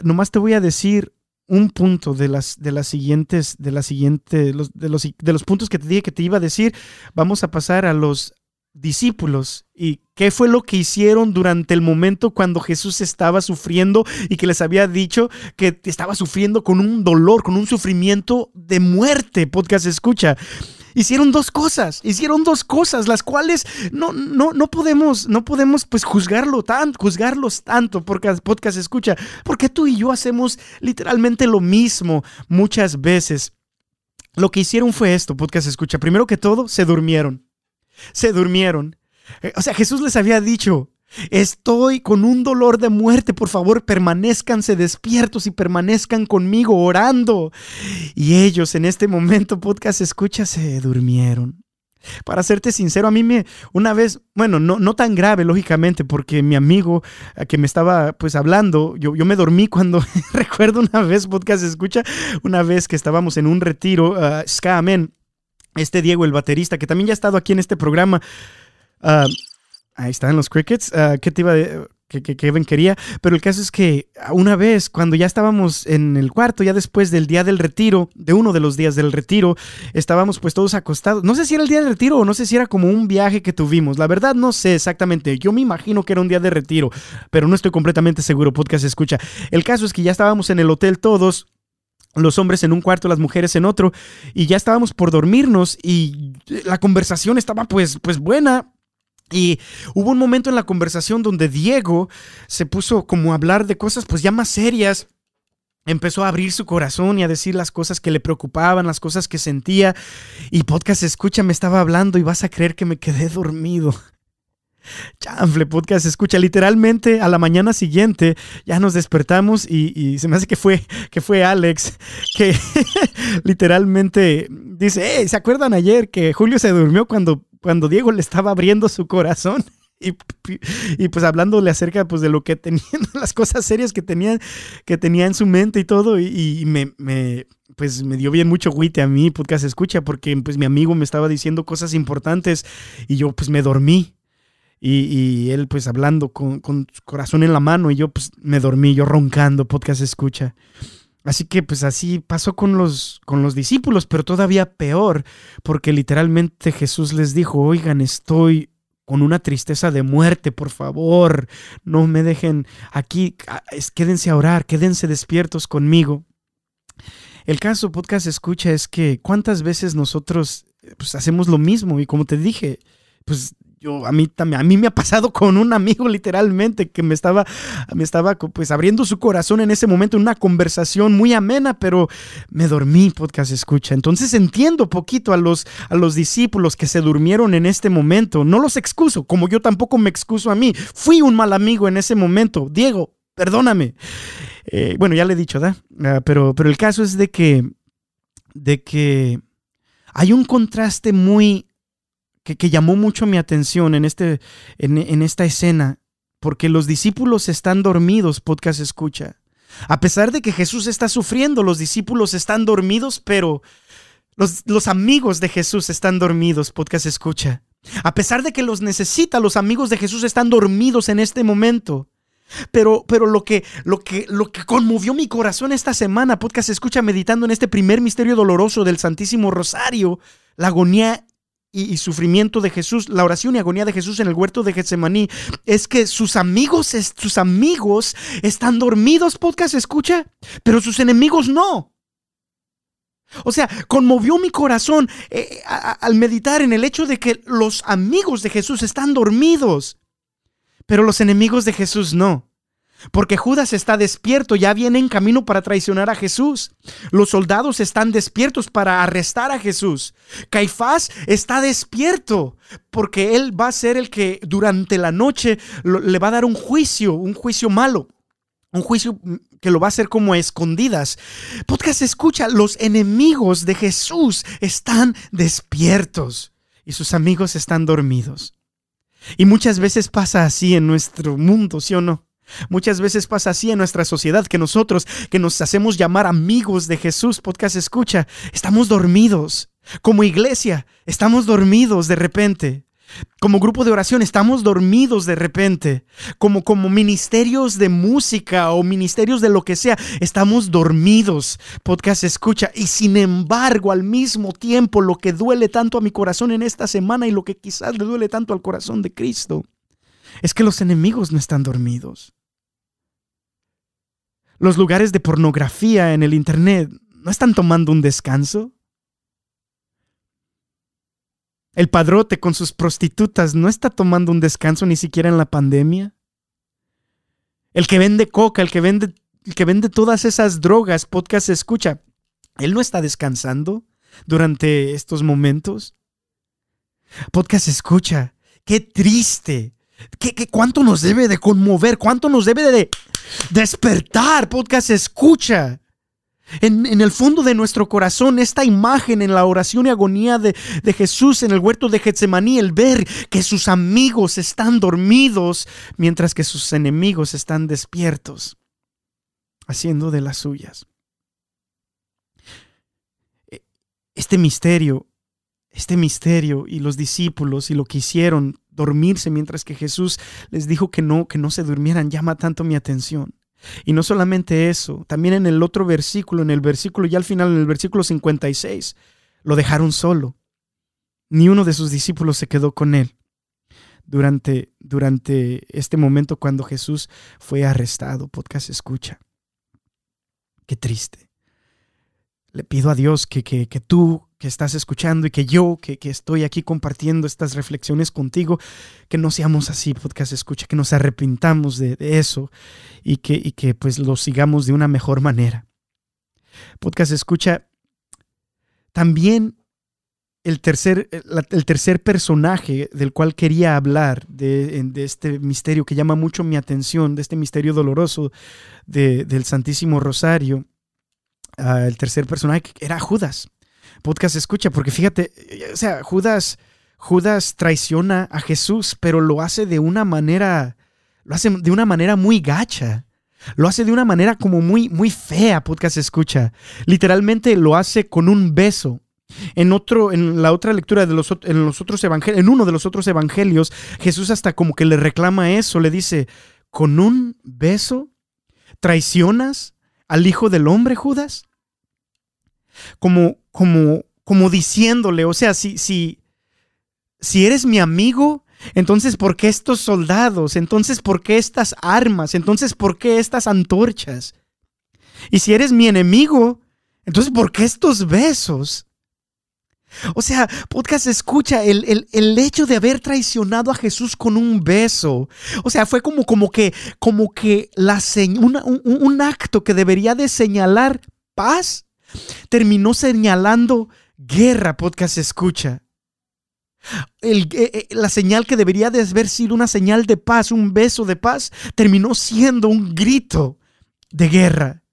nomás te voy a decir un punto de las, de las siguientes, de la siguiente, los, de, los, de los puntos que te dije que te iba a decir, vamos a pasar a los discípulos y qué fue lo que hicieron durante el momento cuando Jesús estaba sufriendo y que les había dicho que estaba sufriendo con un dolor, con un sufrimiento de muerte. Podcast escucha. Hicieron dos cosas, hicieron dos cosas, las cuales no, no, no podemos, no podemos pues juzgarlo tan, juzgarlos tanto, porque podcast escucha, porque tú y yo hacemos literalmente lo mismo muchas veces. Lo que hicieron fue esto, podcast escucha. Primero que todo, se durmieron se durmieron. Eh, o sea, Jesús les había dicho, estoy con un dolor de muerte, por favor, permanezcanse despiertos y permanezcan conmigo orando. Y ellos en este momento, podcast escucha, se durmieron. Para serte sincero, a mí me, una vez, bueno, no, no tan grave, lógicamente, porque mi amigo eh, que me estaba pues hablando, yo, yo me dormí cuando, recuerdo una vez, podcast escucha, una vez que estábamos en un retiro, uh, este Diego, el baterista, que también ya ha estado aquí en este programa. Ah, ahí están los crickets. Uh, ¿Qué te iba a que, que, Kevin quería? Pero el caso es que una vez, cuando ya estábamos en el cuarto, ya después del día del retiro, de uno de los días del retiro, estábamos pues todos acostados. No sé si era el día del retiro o no sé si era como un viaje que tuvimos. La verdad no sé exactamente. Yo me imagino que era un día de retiro, pero no estoy completamente seguro. Podcast escucha. El caso es que ya estábamos en el hotel todos los hombres en un cuarto, las mujeres en otro, y ya estábamos por dormirnos y la conversación estaba pues, pues buena. Y hubo un momento en la conversación donde Diego se puso como a hablar de cosas pues ya más serias. Empezó a abrir su corazón y a decir las cosas que le preocupaban, las cosas que sentía. Y podcast escucha, me estaba hablando y vas a creer que me quedé dormido. Chanfle Podcast escucha literalmente a la mañana siguiente. Ya nos despertamos y, se me hace que fue, que fue Alex que literalmente dice, ¿se acuerdan ayer que Julio se durmió cuando, cuando Diego le estaba abriendo su corazón? Y, y, pues hablándole acerca pues de lo que tenían, las cosas serias que tenía, que tenía en su mente y todo, y, me, me, pues me dio bien mucho guite a mí, podcast escucha, porque pues mi amigo me estaba diciendo cosas importantes y yo pues me dormí, y, él pues hablando con, con, su corazón en la mano y yo pues me dormí, yo roncando, podcast escucha. Así que pues así pasó con los, con los discípulos, pero todavía peor, porque literalmente Jesús les dijo, oigan, estoy con una tristeza de muerte, por favor, no me dejen aquí, quédense a orar, quédense despiertos conmigo. El caso podcast escucha es que cuántas veces nosotros pues, hacemos lo mismo y como te dije, pues yo, a mí también, a mí me ha pasado con un amigo literalmente que me estaba, me estaba pues abriendo su corazón en ese momento, una conversación muy amena, pero me dormí, podcast escucha. Entonces entiendo poquito a los, a los discípulos que se durmieron en este momento. No los excuso, como yo tampoco me excuso a mí. Fui un mal amigo en ese momento. Diego, perdóname. Eh, bueno, ya le he dicho, ¿da? Ah, pero, pero el caso es de que, de que hay un contraste muy que, llamó mucho mi atención en, este, en, esta escena, porque los discípulos están dormidos, podcast escucha. A pesar de que Jesús está sufriendo, los discípulos están dormidos, pero los, los amigos de Jesús están dormidos, podcast escucha. A pesar de que los necesita, los amigos de Jesús están dormidos en este momento. Pero, pero lo, que, lo, que, lo que conmovió mi corazón esta semana, podcast escucha meditando en este primer misterio doloroso del Santísimo Rosario, la agonía y, sufrimiento de Jesús, la oración y agonía de Jesús en el huerto de Getsemaní, es que sus amigos, sus amigos están dormidos, podcast escucha, pero sus enemigos no. O sea, conmovió mi corazón eh, al meditar en el hecho de que los amigos de Jesús están dormidos, pero los enemigos de Jesús no. Porque Judas está despierto, ya viene en camino para traicionar a Jesús. Los soldados están despiertos para arrestar a Jesús. Caifás está despierto porque él va a ser el que durante la noche le va a dar un juicio, un juicio malo. Un juicio que lo va a hacer como a escondidas. Podcast escucha, los enemigos de Jesús están despiertos y sus amigos están dormidos. Y muchas veces pasa así en nuestro mundo, ¿sí o no? Muchas veces pasa así en nuestra sociedad que nosotros, que nos hacemos llamar amigos de Jesús, podcast escucha, estamos dormidos. Como iglesia, estamos dormidos de repente. Como grupo de oración estamos dormidos de repente. Como, como ministerios de música o ministerios de lo que sea, estamos dormidos. Podcast escucha. Y sin embargo, al mismo tiempo, lo que duele tanto a mi corazón en esta semana y lo que quizás le duele tanto al corazón de Cristo, es que los enemigos no están dormidos. Los lugares de pornografía en el Internet no están tomando un descanso. El padrote con sus prostitutas no está tomando un descanso ni siquiera en la pandemia. El que vende coca, el que vende, el que vende todas esas drogas, podcast escucha, él no está descansando durante estos momentos. Podcast escucha, qué triste, qué, qué cuánto nos debe de conmover, cuánto nos debe de despertar, podcast escucha. En, el fondo de nuestro corazón, esta imagen en la oración y agonía de, de, Jesús en el huerto de Getsemaní, el ver que sus amigos están dormidos mientras que sus enemigos están despiertos, haciendo de las suyas. E, este misterio, este misterio y los discípulos y lo que hicieron dormirse mientras que Jesús les dijo que no, que no se durmieran, llama tanto mi atención. Y no solamente eso, también en el otro versículo, en el versículo, ya al final, en el versículo 56, lo dejaron solo. Ni uno de sus discípulos se quedó con él durante, durante este momento cuando Jesús fue arrestado. Podcast escucha. Qué triste. Le pido a Dios que, que, que tú que estás escuchando y que yo, que, estoy aquí compartiendo estas reflexiones contigo, que no seamos así, podcast escucha, que nos arrepintamos de, eso y que, y que pues lo sigamos de una mejor manera. Podcast escucha, también el tercer, el tercer personaje del cual quería hablar, de, de, este misterio que llama mucho mi atención, de este misterio doloroso del Santísimo Rosario, ah, el tercer personaje era Judas podcast escucha, porque fíjate, o sea, Judas, Judas traiciona a Jesús, pero lo hace de una manera, lo hace de una manera muy gacha. Lo hace de una manera como muy, muy fea, podcast escucha. Literalmente lo hace con un beso. En, otro, en la otra lectura de los, en los otros en uno de los otros evangelios, Jesús hasta como que le reclama eso, le dice, ¿con un beso traicionas al Hijo del Hombre, Judas? Como, como, como diciéndole, o sea, si, si, si eres mi amigo, entonces ¿por qué estos soldados? Entonces ¿por qué estas armas? Entonces ¿por qué estas antorchas? Y si eres mi enemigo, entonces ¿por qué estos besos? O sea, podcast escucha el, el, hecho de haber traicionado a Jesús con un beso. O sea, fue como, como que, como que la un, un acto que debería de señalar paz terminó señalando guerra, podcast escucha. Eh, eh, la señal que debería de haber sido una señal de paz, un beso de paz, terminó siendo un grito de guerra.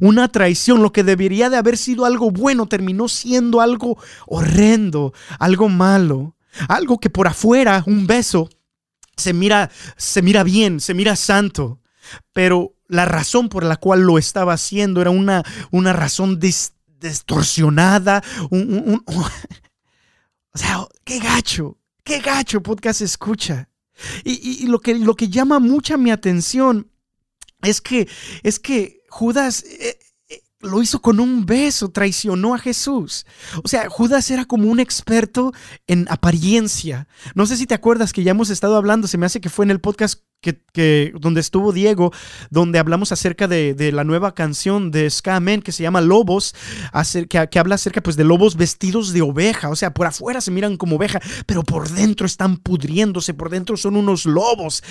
Una traición, lo que debería de haber sido algo bueno, terminó siendo algo horrendo, algo malo, algo que por afuera, un beso, se mira, se mira bien, se mira santo, pero la razón por la cual lo estaba haciendo era una, una razón distorsionada, o sea, qué gacho, Qué gacho podcast escucha. Y, lo, que, lo que llama mucha mi atención es que, es que Judas eh, eh, lo hizo con un beso, traicionó a Jesús. O sea, Judas era como un experto en apariencia. No sé si te acuerdas que ya hemos estado hablando, se me hace que fue en el podcast que, donde estuvo Diego, donde hablamos acerca de, la nueva canción de Ska que se llama Lobos, que, que, habla acerca pues, de lobos vestidos de oveja. O sea, por afuera se miran como oveja, pero por dentro están pudriéndose, por dentro son unos lobos.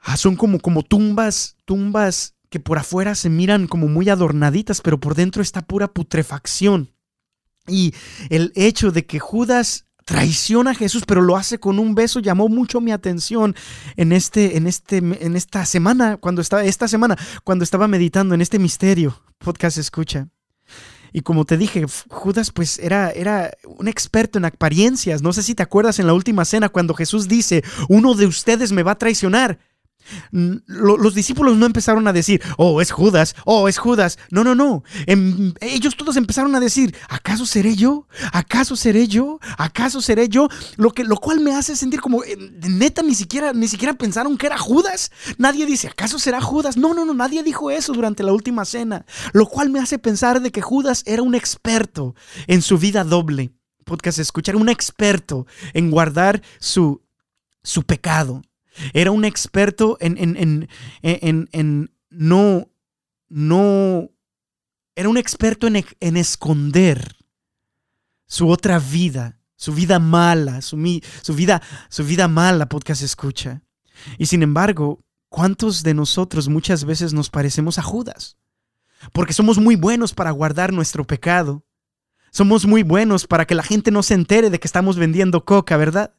Ah, son como, como tumbas, tumbas que por afuera se miran como muy adornaditas, pero por dentro está pura putrefacción. Y el hecho de que Judas traiciona a Jesús, pero lo hace con un beso, llamó mucho mi atención en este, en este, en esta semana, cuando estaba, esta semana, cuando estaba meditando en este misterio, podcast escucha. Y como te dije, Judas pues era, era un experto en apariencias. No sé si te acuerdas en la última cena cuando Jesús dice, uno de ustedes me va a traicionar los discípulos no empezaron a decir, oh, es Judas, oh, es Judas. No, no, no. Em, ellos todos empezaron a decir, ¿acaso seré yo? ¿Acaso seré yo? ¿Acaso seré yo? Lo, que, lo cual me hace sentir como, eh, neta, ni siquiera, ni siquiera pensaron que era Judas. Nadie dice, ¿acaso será Judas? No, no, no, nadie dijo eso durante la última cena. Lo cual me hace pensar de que Judas era un experto en su vida doble. Podcast escuchar, un experto en guardar su, su pecado era un experto en, en, en, en no, no, era un experto en, esconder su otra vida, su vida mala, su, su, vida, su vida mala, podcast escucha. Y sin embargo, ¿cuántos de nosotros muchas veces nos parecemos a Judas? Porque somos muy buenos para guardar nuestro pecado. Somos muy buenos para que la gente no se entere de que estamos vendiendo coca, ¿verdad?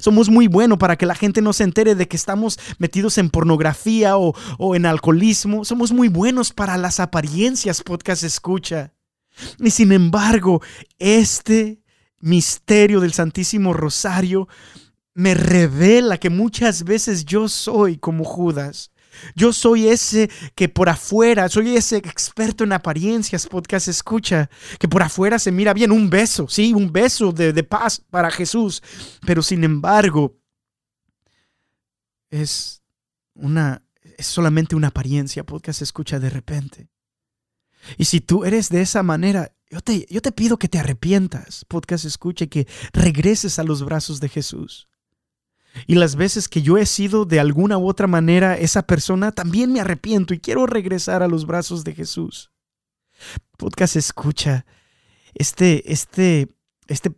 Somos muy buenos para que la gente no se entere de que estamos metidos en pornografía o, en alcoholismo. Somos muy buenos para las apariencias, podcast escucha. Y sin embargo, este misterio del Santísimo Rosario me revela que muchas veces yo soy como Judas. Yo soy ese que por afuera, soy ese experto en apariencias, podcast escucha, que por afuera se mira bien un beso, sí, un beso de, paz para Jesús, pero sin embargo es una, es solamente una apariencia, podcast escucha de repente. Y si tú eres de esa manera, yo te, yo te pido que te arrepientas, podcast escucha, que regreses a los brazos de Jesús. Y las veces que yo he sido de alguna u otra manera esa persona, también me arrepiento y quiero regresar a los brazos de Jesús. Podcast escucha. Este, este, este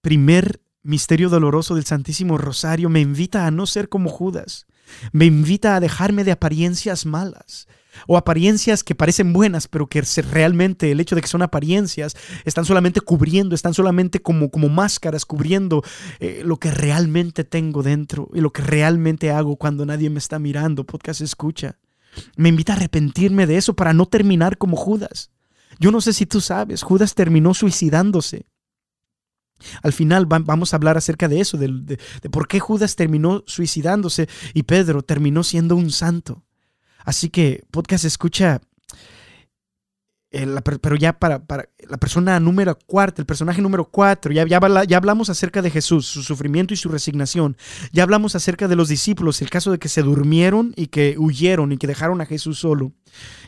primer misterio doloroso del Santísimo Rosario me invita a no ser como Judas. Me invita a dejarme de apariencias malas o apariencias que parecen buenas, pero que realmente el hecho de que son apariencias están solamente cubriendo, están solamente como, como máscaras cubriendo eh, lo que realmente tengo dentro y lo que realmente hago cuando nadie me está mirando, podcast escucha. Me invita a arrepentirme de eso para no terminar como Judas. Yo no sé si tú sabes, Judas terminó suicidándose. Al final vamos a hablar acerca de eso, de por qué Judas terminó suicidándose y Pedro terminó siendo un santo. Así que podcast escucha, eh, pero ya para, la persona número cuarto, el personaje número cuatro, ya, ya, ya, hablamos acerca de Jesús, su sufrimiento y su resignación. Ya hablamos acerca de los discípulos, el caso de que se durmieron y que huyeron y que dejaron a Jesús solo.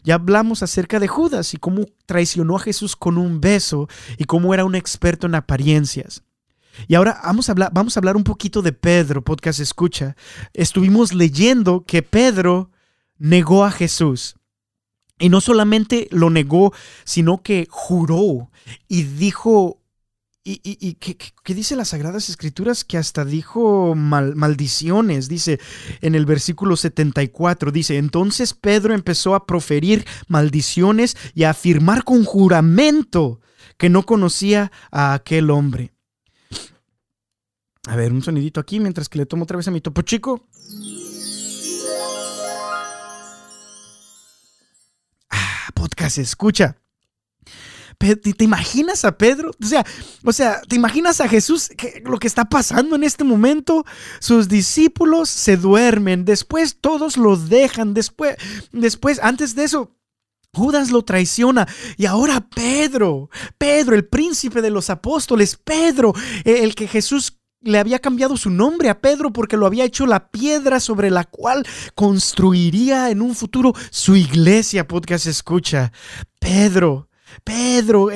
Ya hablamos acerca de Judas y cómo traicionó a Jesús con un beso y cómo era un experto en apariencias. Y ahora vamos a hablar, vamos a hablar un poquito de Pedro, podcast escucha. Estuvimos leyendo que Pedro negó a Jesús. Y no solamente lo negó, sino que juró y dijo, y, y, ¿qué, dice las Sagradas Escrituras? Que hasta dijo maldiciones, dice en el versículo 74, dice, entonces Pedro empezó a proferir maldiciones y a afirmar con juramento que no conocía a aquel hombre. A ver, un sonidito aquí mientras que le tomo otra vez a mi topo chico. Podcast escucha. ¿Te imaginas a Pedro? O sea, o sea, ¿te imaginas a Jesús? lo que está pasando en este momento? Sus discípulos se duermen, después todos lo dejan, después, después, antes de eso, Judas lo traiciona y ahora Pedro, Pedro, el príncipe de los apóstoles, Pedro, el que Jesús le había cambiado su nombre a Pedro porque lo había hecho la piedra sobre la cual construiría en un futuro su iglesia, podcast escucha. Pedro, Pedro,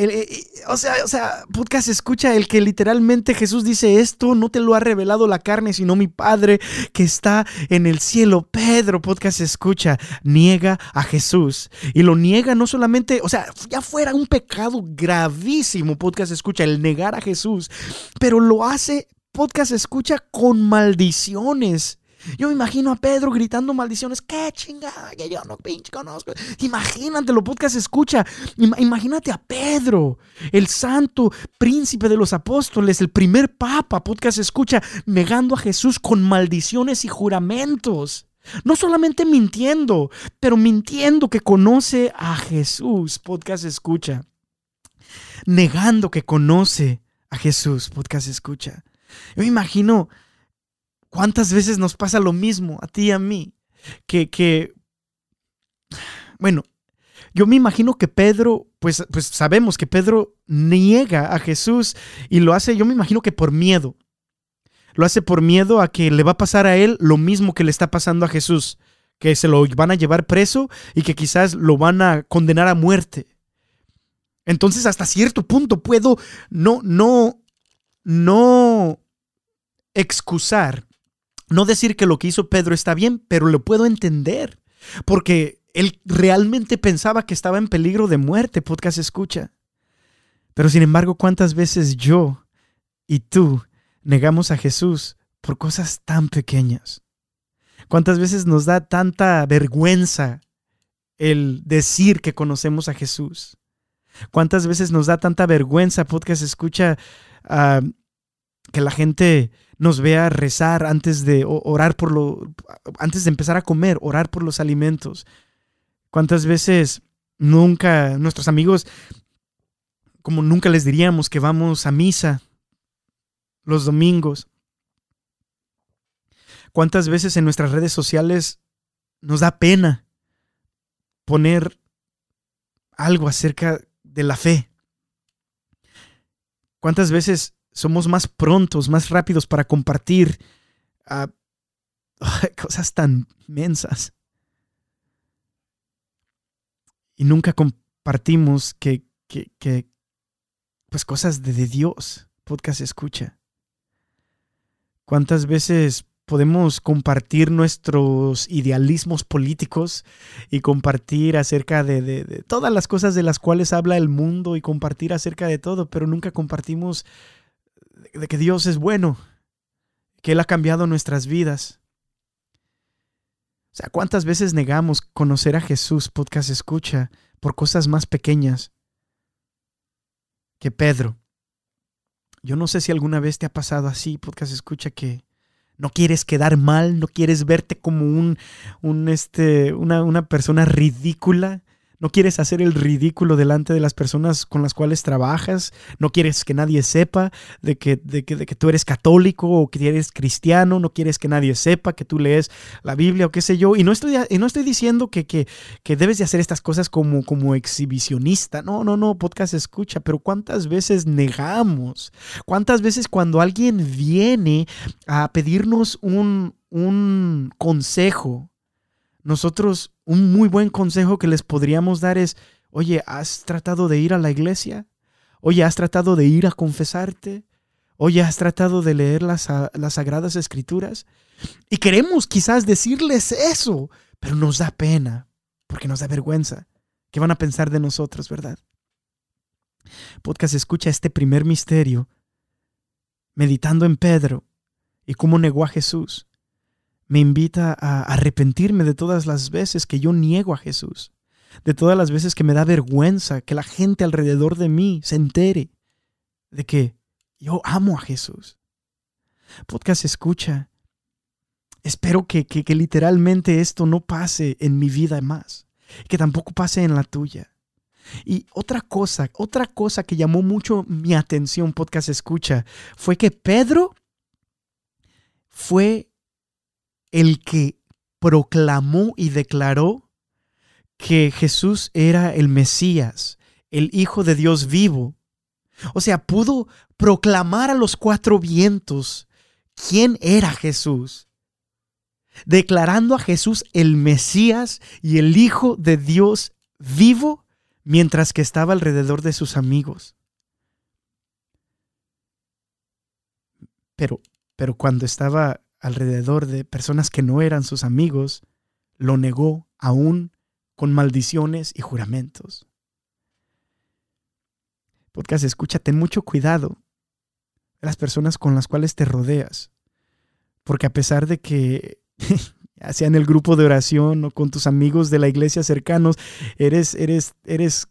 o, sea, o sea, podcast escucha el que literalmente Jesús dice esto, no te lo ha revelado la carne, sino mi Padre que está en el cielo. Pedro, podcast escucha, niega a Jesús. Y lo niega no solamente, o sea, ya fuera un pecado gravísimo, podcast escucha, el negar a Jesús, pero lo hace, podcast escucha, con maldiciones. Yo me imagino a Pedro gritando maldiciones. ¡Qué chingada! Que yo no pinche conozco. Imagínate, lo podcast escucha. Imagínate a Pedro, el santo príncipe de los apóstoles, el primer papa, podcast escucha, negando a Jesús con maldiciones y juramentos. No solamente mintiendo, pero mintiendo que conoce a Jesús, podcast escucha. Negando que conoce a Jesús, podcast escucha. Yo me imagino ¿Cuántas veces nos pasa lo mismo a ti y a mí? Que, que, bueno, yo me imagino que Pedro, pues, pues sabemos que Pedro niega a Jesús y lo hace, yo me imagino que por miedo. Lo hace por miedo a que le va a pasar a él lo mismo que le está pasando a Jesús, que se lo van a llevar preso y que quizás lo van a condenar a muerte. Entonces, hasta cierto punto puedo no, no, no excusar no decir que lo que hizo Pedro está bien, pero lo puedo entender. Porque él realmente pensaba que estaba en peligro de muerte, podcast escucha. Pero sin embargo, ¿cuántas veces yo y tú negamos a Jesús por cosas tan pequeñas? ¿Cuántas veces nos da tanta vergüenza el decir que conocemos a Jesús? ¿Cuántas veces nos da tanta vergüenza, podcast escucha, que la gente nos vea rezar antes de orar por lo antes de empezar a comer, orar por los alimentos. ¿Cuántas veces nunca nuestros amigos como nunca les diríamos que vamos a misa los domingos? ¿Cuántas veces en nuestras redes sociales nos da pena poner algo acerca de la fe? ¿Cuántas veces somos más prontos, más rápidos para compartir ah, cosas tan mensas. Y nunca compartimos que, que, pues cosas de, de Dios. Podcast escucha. ¿Cuántas veces podemos compartir nuestros idealismos políticos y compartir acerca de, todas las cosas de las cuales habla el mundo y compartir acerca de todo, pero nunca compartimos de que Dios es bueno, que Él ha cambiado nuestras vidas. O sea, ¿cuántas veces negamos conocer a Jesús, podcast escucha, por cosas más pequeñas que Pedro? Yo no sé si alguna vez te ha pasado así, podcast escucha, que no quieres quedar mal, no quieres verte como un, un este, una, una persona ridícula, no quieres hacer el ridículo delante de las personas con las cuales trabajas, no quieres que nadie sepa de que, de que, de que tú eres católico o que eres cristiano, no quieres que nadie sepa que tú lees la Biblia o qué sé yo. Y no estoy, y no estoy diciendo que, que, que, debes de hacer estas cosas como, como exhibicionista. No, no, no, podcast escucha, pero ¿cuántas veces negamos? ¿Cuántas veces cuando alguien viene a pedirnos un, un consejo, nosotros un muy buen consejo que les podríamos dar es, oye, ¿has tratado de ir a la iglesia? Oye, ¿has tratado de ir a confesarte? Oye, ¿has tratado de leer las, las sagradas escrituras? Y queremos quizás decirles eso, pero nos da pena, porque nos da vergüenza. ¿Qué van a pensar de nosotros, verdad? Podcast escucha este primer misterio, meditando en Pedro y cómo negó a Jesús me invita a arrepentirme de todas las veces que yo niego a Jesús, de todas las veces que me da vergüenza que la gente alrededor de mí se entere de que yo amo a Jesús. Podcast escucha. Espero que, que, literalmente esto no pase en mi vida más, que tampoco pase en la tuya. Y otra cosa, otra cosa que llamó mucho mi atención, podcast escucha, fue que Pedro fue el que proclamó y declaró que Jesús era el Mesías, el Hijo de Dios vivo. O sea, pudo proclamar a los cuatro vientos quién era Jesús, declarando a Jesús el Mesías y el Hijo de Dios vivo mientras que estaba alrededor de sus amigos. Pero, pero cuando estaba alrededor de personas que no eran sus amigos, lo negó aún con maldiciones y juramentos. Podcast, escucha, ten mucho cuidado las personas con las cuales te rodeas. Porque a pesar de que, ya en el grupo de oración o con tus amigos de la iglesia cercanos, eres, eres, eres,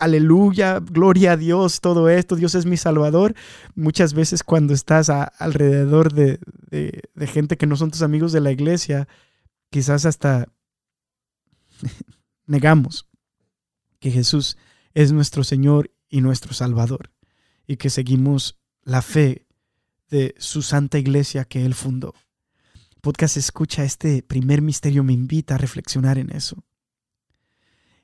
aleluya, gloria a Dios, todo esto, Dios es mi salvador. Muchas veces cuando estás alrededor de, de gente que no son tus amigos de la iglesia, quizás hasta negamos que Jesús es nuestro Señor y nuestro Salvador, y que seguimos la fe de su santa iglesia que Él fundó. Podcast Escucha, este primer misterio me invita a reflexionar en eso.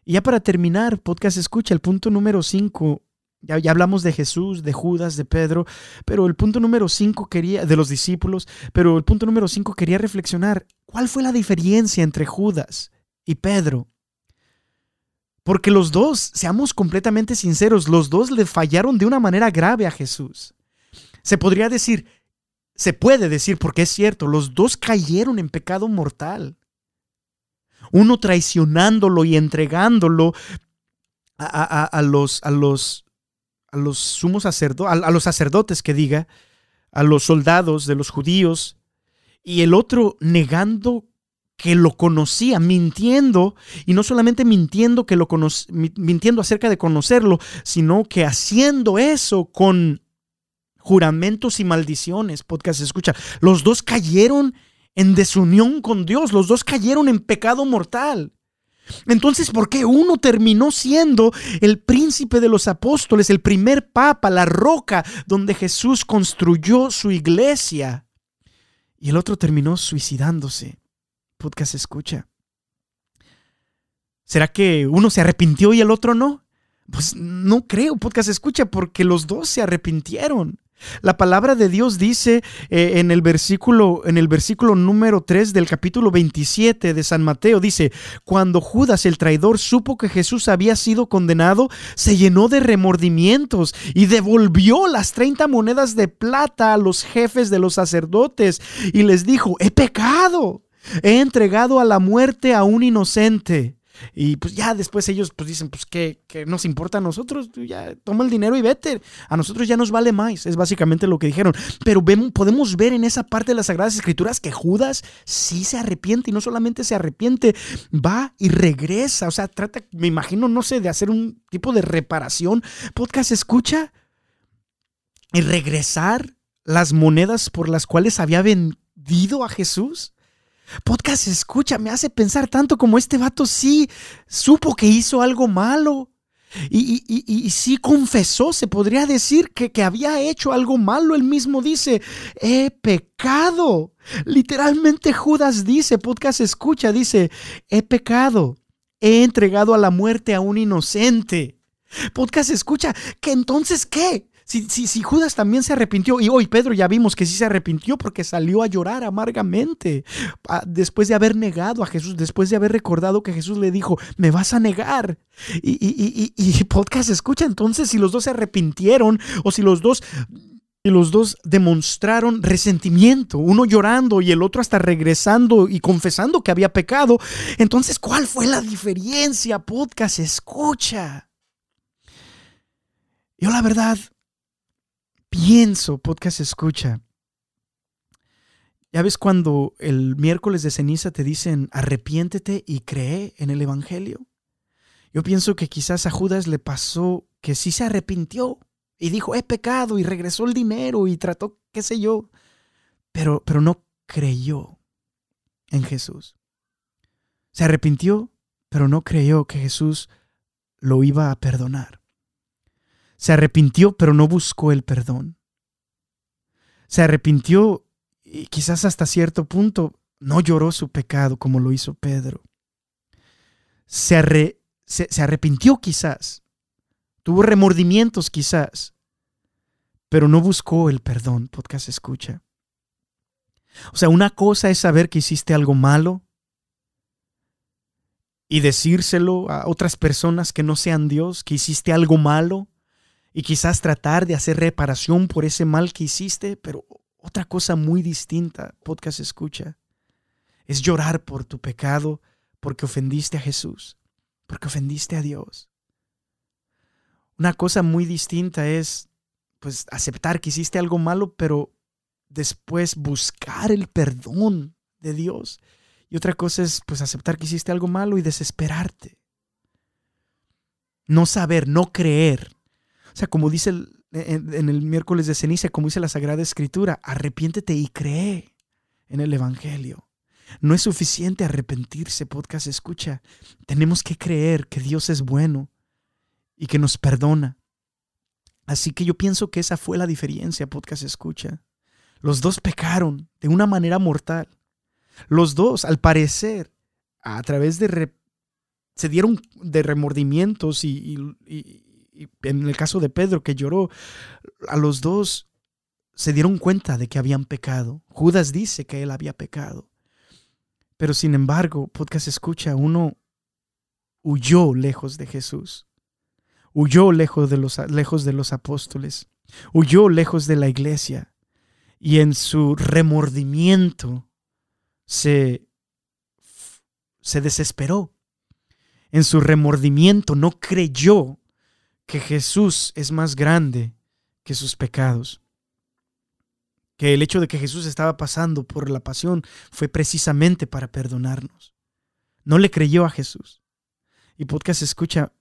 Y ya para terminar, Podcast Escucha, el punto número 5, ya, ya, hablamos de Jesús, de Judas, de Pedro, pero el punto número 5 quería, de los discípulos, pero el punto número 5 quería reflexionar, ¿cuál fue la diferencia entre Judas y Pedro? Porque los dos, seamos completamente sinceros, los dos le fallaron de una manera grave a Jesús. Se podría decir, se puede decir, porque es cierto, los dos cayeron en pecado mortal. Uno traicionándolo y entregándolo a, los, a los, a los sumos sacerdotes, a los sacerdotes que diga, a los soldados de los judíos, y el otro negando que lo conocía, mintiendo, y no solamente mintiendo, que lo mintiendo acerca de conocerlo, sino que haciendo eso con juramentos y maldiciones. Podcast escucha, los dos cayeron en desunión con Dios, los dos cayeron en pecado mortal. Entonces, ¿por qué uno terminó siendo el príncipe de los apóstoles, el primer papa, la roca donde Jesús construyó su iglesia? Y el otro terminó suicidándose podcast escucha? ¿Será que uno se arrepintió y el otro no? Pues no creo, podcast escucha, porque los dos se arrepintieron. La palabra de Dios dice eh, en, el versículo, en el versículo número 3 del capítulo 27 de San Mateo, dice, cuando Judas el traidor supo que Jesús había sido condenado, se llenó de remordimientos y devolvió las 30 monedas de plata a los jefes de los sacerdotes y les dijo, he pecado He entregado a la muerte a un inocente. Y pues ya después ellos pues dicen, pues ¿qué, nos importa a nosotros? Ya toma el dinero y vete. A nosotros ya nos vale más. Es básicamente lo que dijeron. Pero vemos, podemos ver en esa parte de las Sagradas Escrituras que Judas sí se arrepiente y no solamente se arrepiente, va y regresa. O sea, trata, me imagino, no sé, de hacer un tipo de reparación. Podcast escucha y regresar las monedas por las cuales había vendido a Jesús. Podcast escucha, me hace pensar tanto como este vato sí supo que hizo algo malo. Y, y, sí confesó, se podría decir que, que había hecho algo malo. Él mismo dice, he pecado. Literalmente Judas dice, podcast escucha, dice, he pecado. He entregado a la muerte a un inocente. Podcast escucha, que entonces qué? Si, Judas también se arrepintió, y hoy Pedro ya vimos que sí se arrepintió porque salió a llorar amargamente ah, después de haber negado a Jesús, después de haber recordado que Jesús le dijo, me vas a negar. Y, y, y, podcast escucha entonces si los dos se arrepintieron o si los dos y los dos demostraron resentimiento, uno llorando y el otro hasta regresando y confesando que había pecado. Entonces, ¿cuál fue la diferencia? Podcast, escucha. Yo la verdad pienso, podcast escucha. Ya ves cuando el miércoles de ceniza te dicen arrepiéntete y cree en el Evangelio. Yo pienso que quizás a Judas le pasó que sí se arrepintió y dijo, he pecado y regresó el dinero y trató, qué sé yo, pero, pero no creyó en Jesús. Se arrepintió, pero no creyó que Jesús lo iba a perdonar. Se arrepintió, pero no buscó el perdón. Se arrepintió y quizás hasta cierto punto no lloró su pecado como lo hizo Pedro. Se, se, arrepintió quizás, tuvo remordimientos quizás, pero no buscó el perdón, podcast escucha. O sea, una cosa es saber que hiciste algo malo y decírselo a otras personas que no sean Dios, que hiciste algo malo y quizás tratar de hacer reparación por ese mal que hiciste, pero otra cosa muy distinta, podcast escucha, es llorar por tu pecado porque ofendiste a Jesús, porque ofendiste a Dios. Una cosa muy distinta es pues aceptar que hiciste algo malo, pero después buscar el perdón de Dios. Y otra cosa es pues aceptar que hiciste algo malo y desesperarte. No saber, no creer. O sea, como dice en, el miércoles de ceniza, como dice la Sagrada Escritura, arrepiéntete y cree en el Evangelio. No es suficiente arrepentirse, podcast escucha. Tenemos que creer que Dios es bueno y que nos perdona. Así que yo pienso que esa fue la diferencia, podcast escucha. Los dos pecaron de una manera mortal. Los dos, al parecer, a través de... se dieron de remordimientos y, y en el caso de Pedro que lloró, a los dos se dieron cuenta de que habían pecado. Judas dice que él había pecado. Pero sin embargo, podcast escucha, uno huyó lejos de Jesús. Huyó lejos de los, lejos de los apóstoles. Huyó lejos de la iglesia. Y en su remordimiento se, se desesperó. En su remordimiento no creyó que Jesús es más grande que sus pecados que el hecho de que Jesús estaba pasando por la pasión fue precisamente para perdonarnos. No le creyó a Jesús. Y podcast escucha,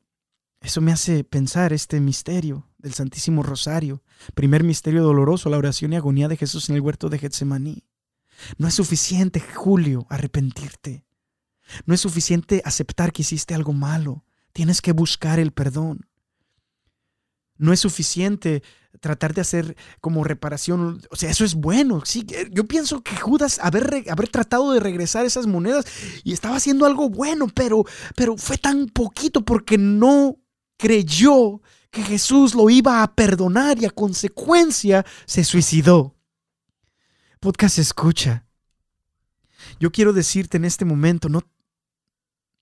eso me hace pensar este misterio del Santísimo Rosario, primer misterio doloroso, la oración y agonía de Jesús en el huerto de Getsemaní. No es suficiente, Julio, arrepentirte. No es suficiente aceptar que hiciste algo malo. Tienes que buscar el perdón. No es suficiente tratar de hacer como reparación. O sea, eso es bueno. Sí, yo pienso que Judas haber, haber tratado de regresar esas monedas y estaba haciendo algo bueno, pero, pero fue tan poquito porque no creyó que Jesús lo iba a perdonar y a consecuencia se suicidó. Podcast escucha. Yo quiero decirte en este momento, no,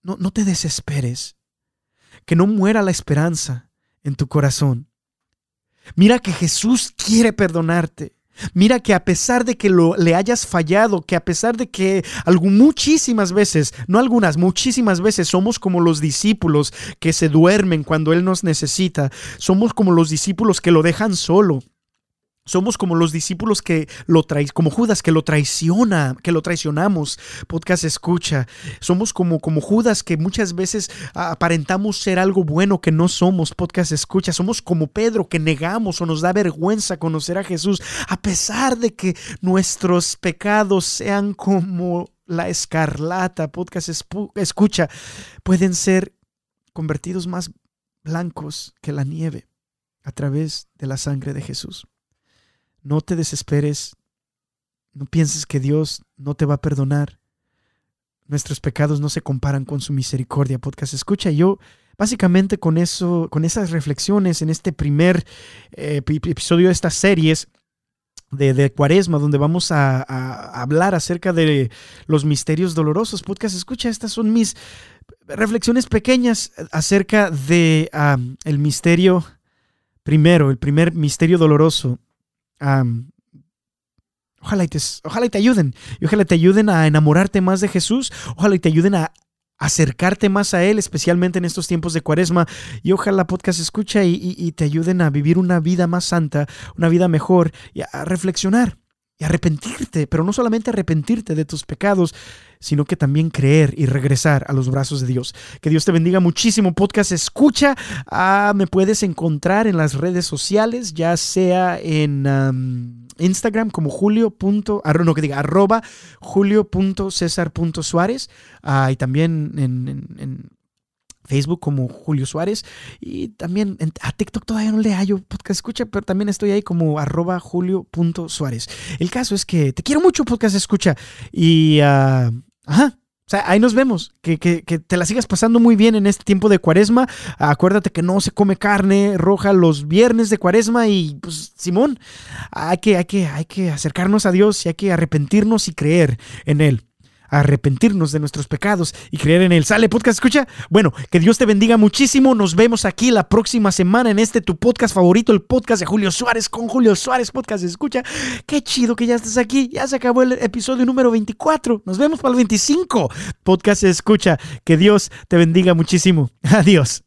no, no te desesperes, que no muera la esperanza en tu corazón. Mira que Jesús quiere perdonarte. Mira que a pesar de que lo, le hayas fallado, que a pesar de que muchísimas veces, no algunas, muchísimas veces somos como los discípulos que se duermen cuando Él nos necesita, somos como los discípulos que lo dejan solo, somos como los discípulos que lo traes, como Judas que lo traiciona, que lo traicionamos. Podcast escucha. Somos como, como Judas que muchas veces aparentamos ser algo bueno que no somos. Podcast escucha. Somos como Pedro que negamos o nos da vergüenza conocer a Jesús a pesar de que nuestros pecados sean como la escarlata. Podcast escucha. Pueden ser convertidos más blancos que la nieve a través de la sangre de Jesús. No te desesperes. No pienses que Dios no te va a perdonar. Nuestros pecados no se comparan con su misericordia. Podcast escucha, yo básicamente con eso, con esas reflexiones en este primer eh, episodio de estas series de, Cuaresma, donde vamos a, hablar acerca de los misterios dolorosos. Podcast escucha, estas son mis reflexiones pequeñas acerca de el misterio primero, el primer misterio doloroso ojalá, y te, ojalá te ayuden. Y ojalá te ayuden a enamorarte más de Jesús. Ojalá y te ayuden a acercarte más a Él, especialmente en estos tiempos de cuaresma. Y ojalá podcast escucha y, te ayuden a vivir una vida más santa, una vida mejor y a reflexionar y arrepentirte, pero no solamente arrepentirte de tus pecados, sino que también creer y regresar a los brazos de Dios. Que Dios te bendiga muchísimo. Podcast escucha. Ah, me puedes encontrar en las redes sociales, ya sea en Instagram como julio. no, que diga arroba julio.cesar.suárez ah, y también en Facebook como Julio Suárez y también a TikTok todavía no le hallo podcast escucha, pero también estoy ahí como arroba julio.suárez. El caso es que te quiero mucho podcast escucha y, uh, ajá, O sea, ahí nos vemos. Que, que, que, te la sigas pasando muy bien en este tiempo de cuaresma. Acuérdate que no se come carne roja los viernes de cuaresma. Y pues, Simón, hay que, hay que, hay que acercarnos a Dios y hay que arrepentirnos y creer en Él arrepentirnos de nuestros pecados y creer en Él. ¿Sale podcast? Escucha. Bueno, que Dios te bendiga muchísimo. Nos vemos aquí la próxima semana en este tu podcast favorito, el podcast de Julio Suárez con Julio Suárez Podcast. Escucha. Qué chido que ya estás aquí. Ya se acabó el episodio número 24. Nos vemos para el 25. Podcast Escucha. Que Dios te bendiga muchísimo. Adiós.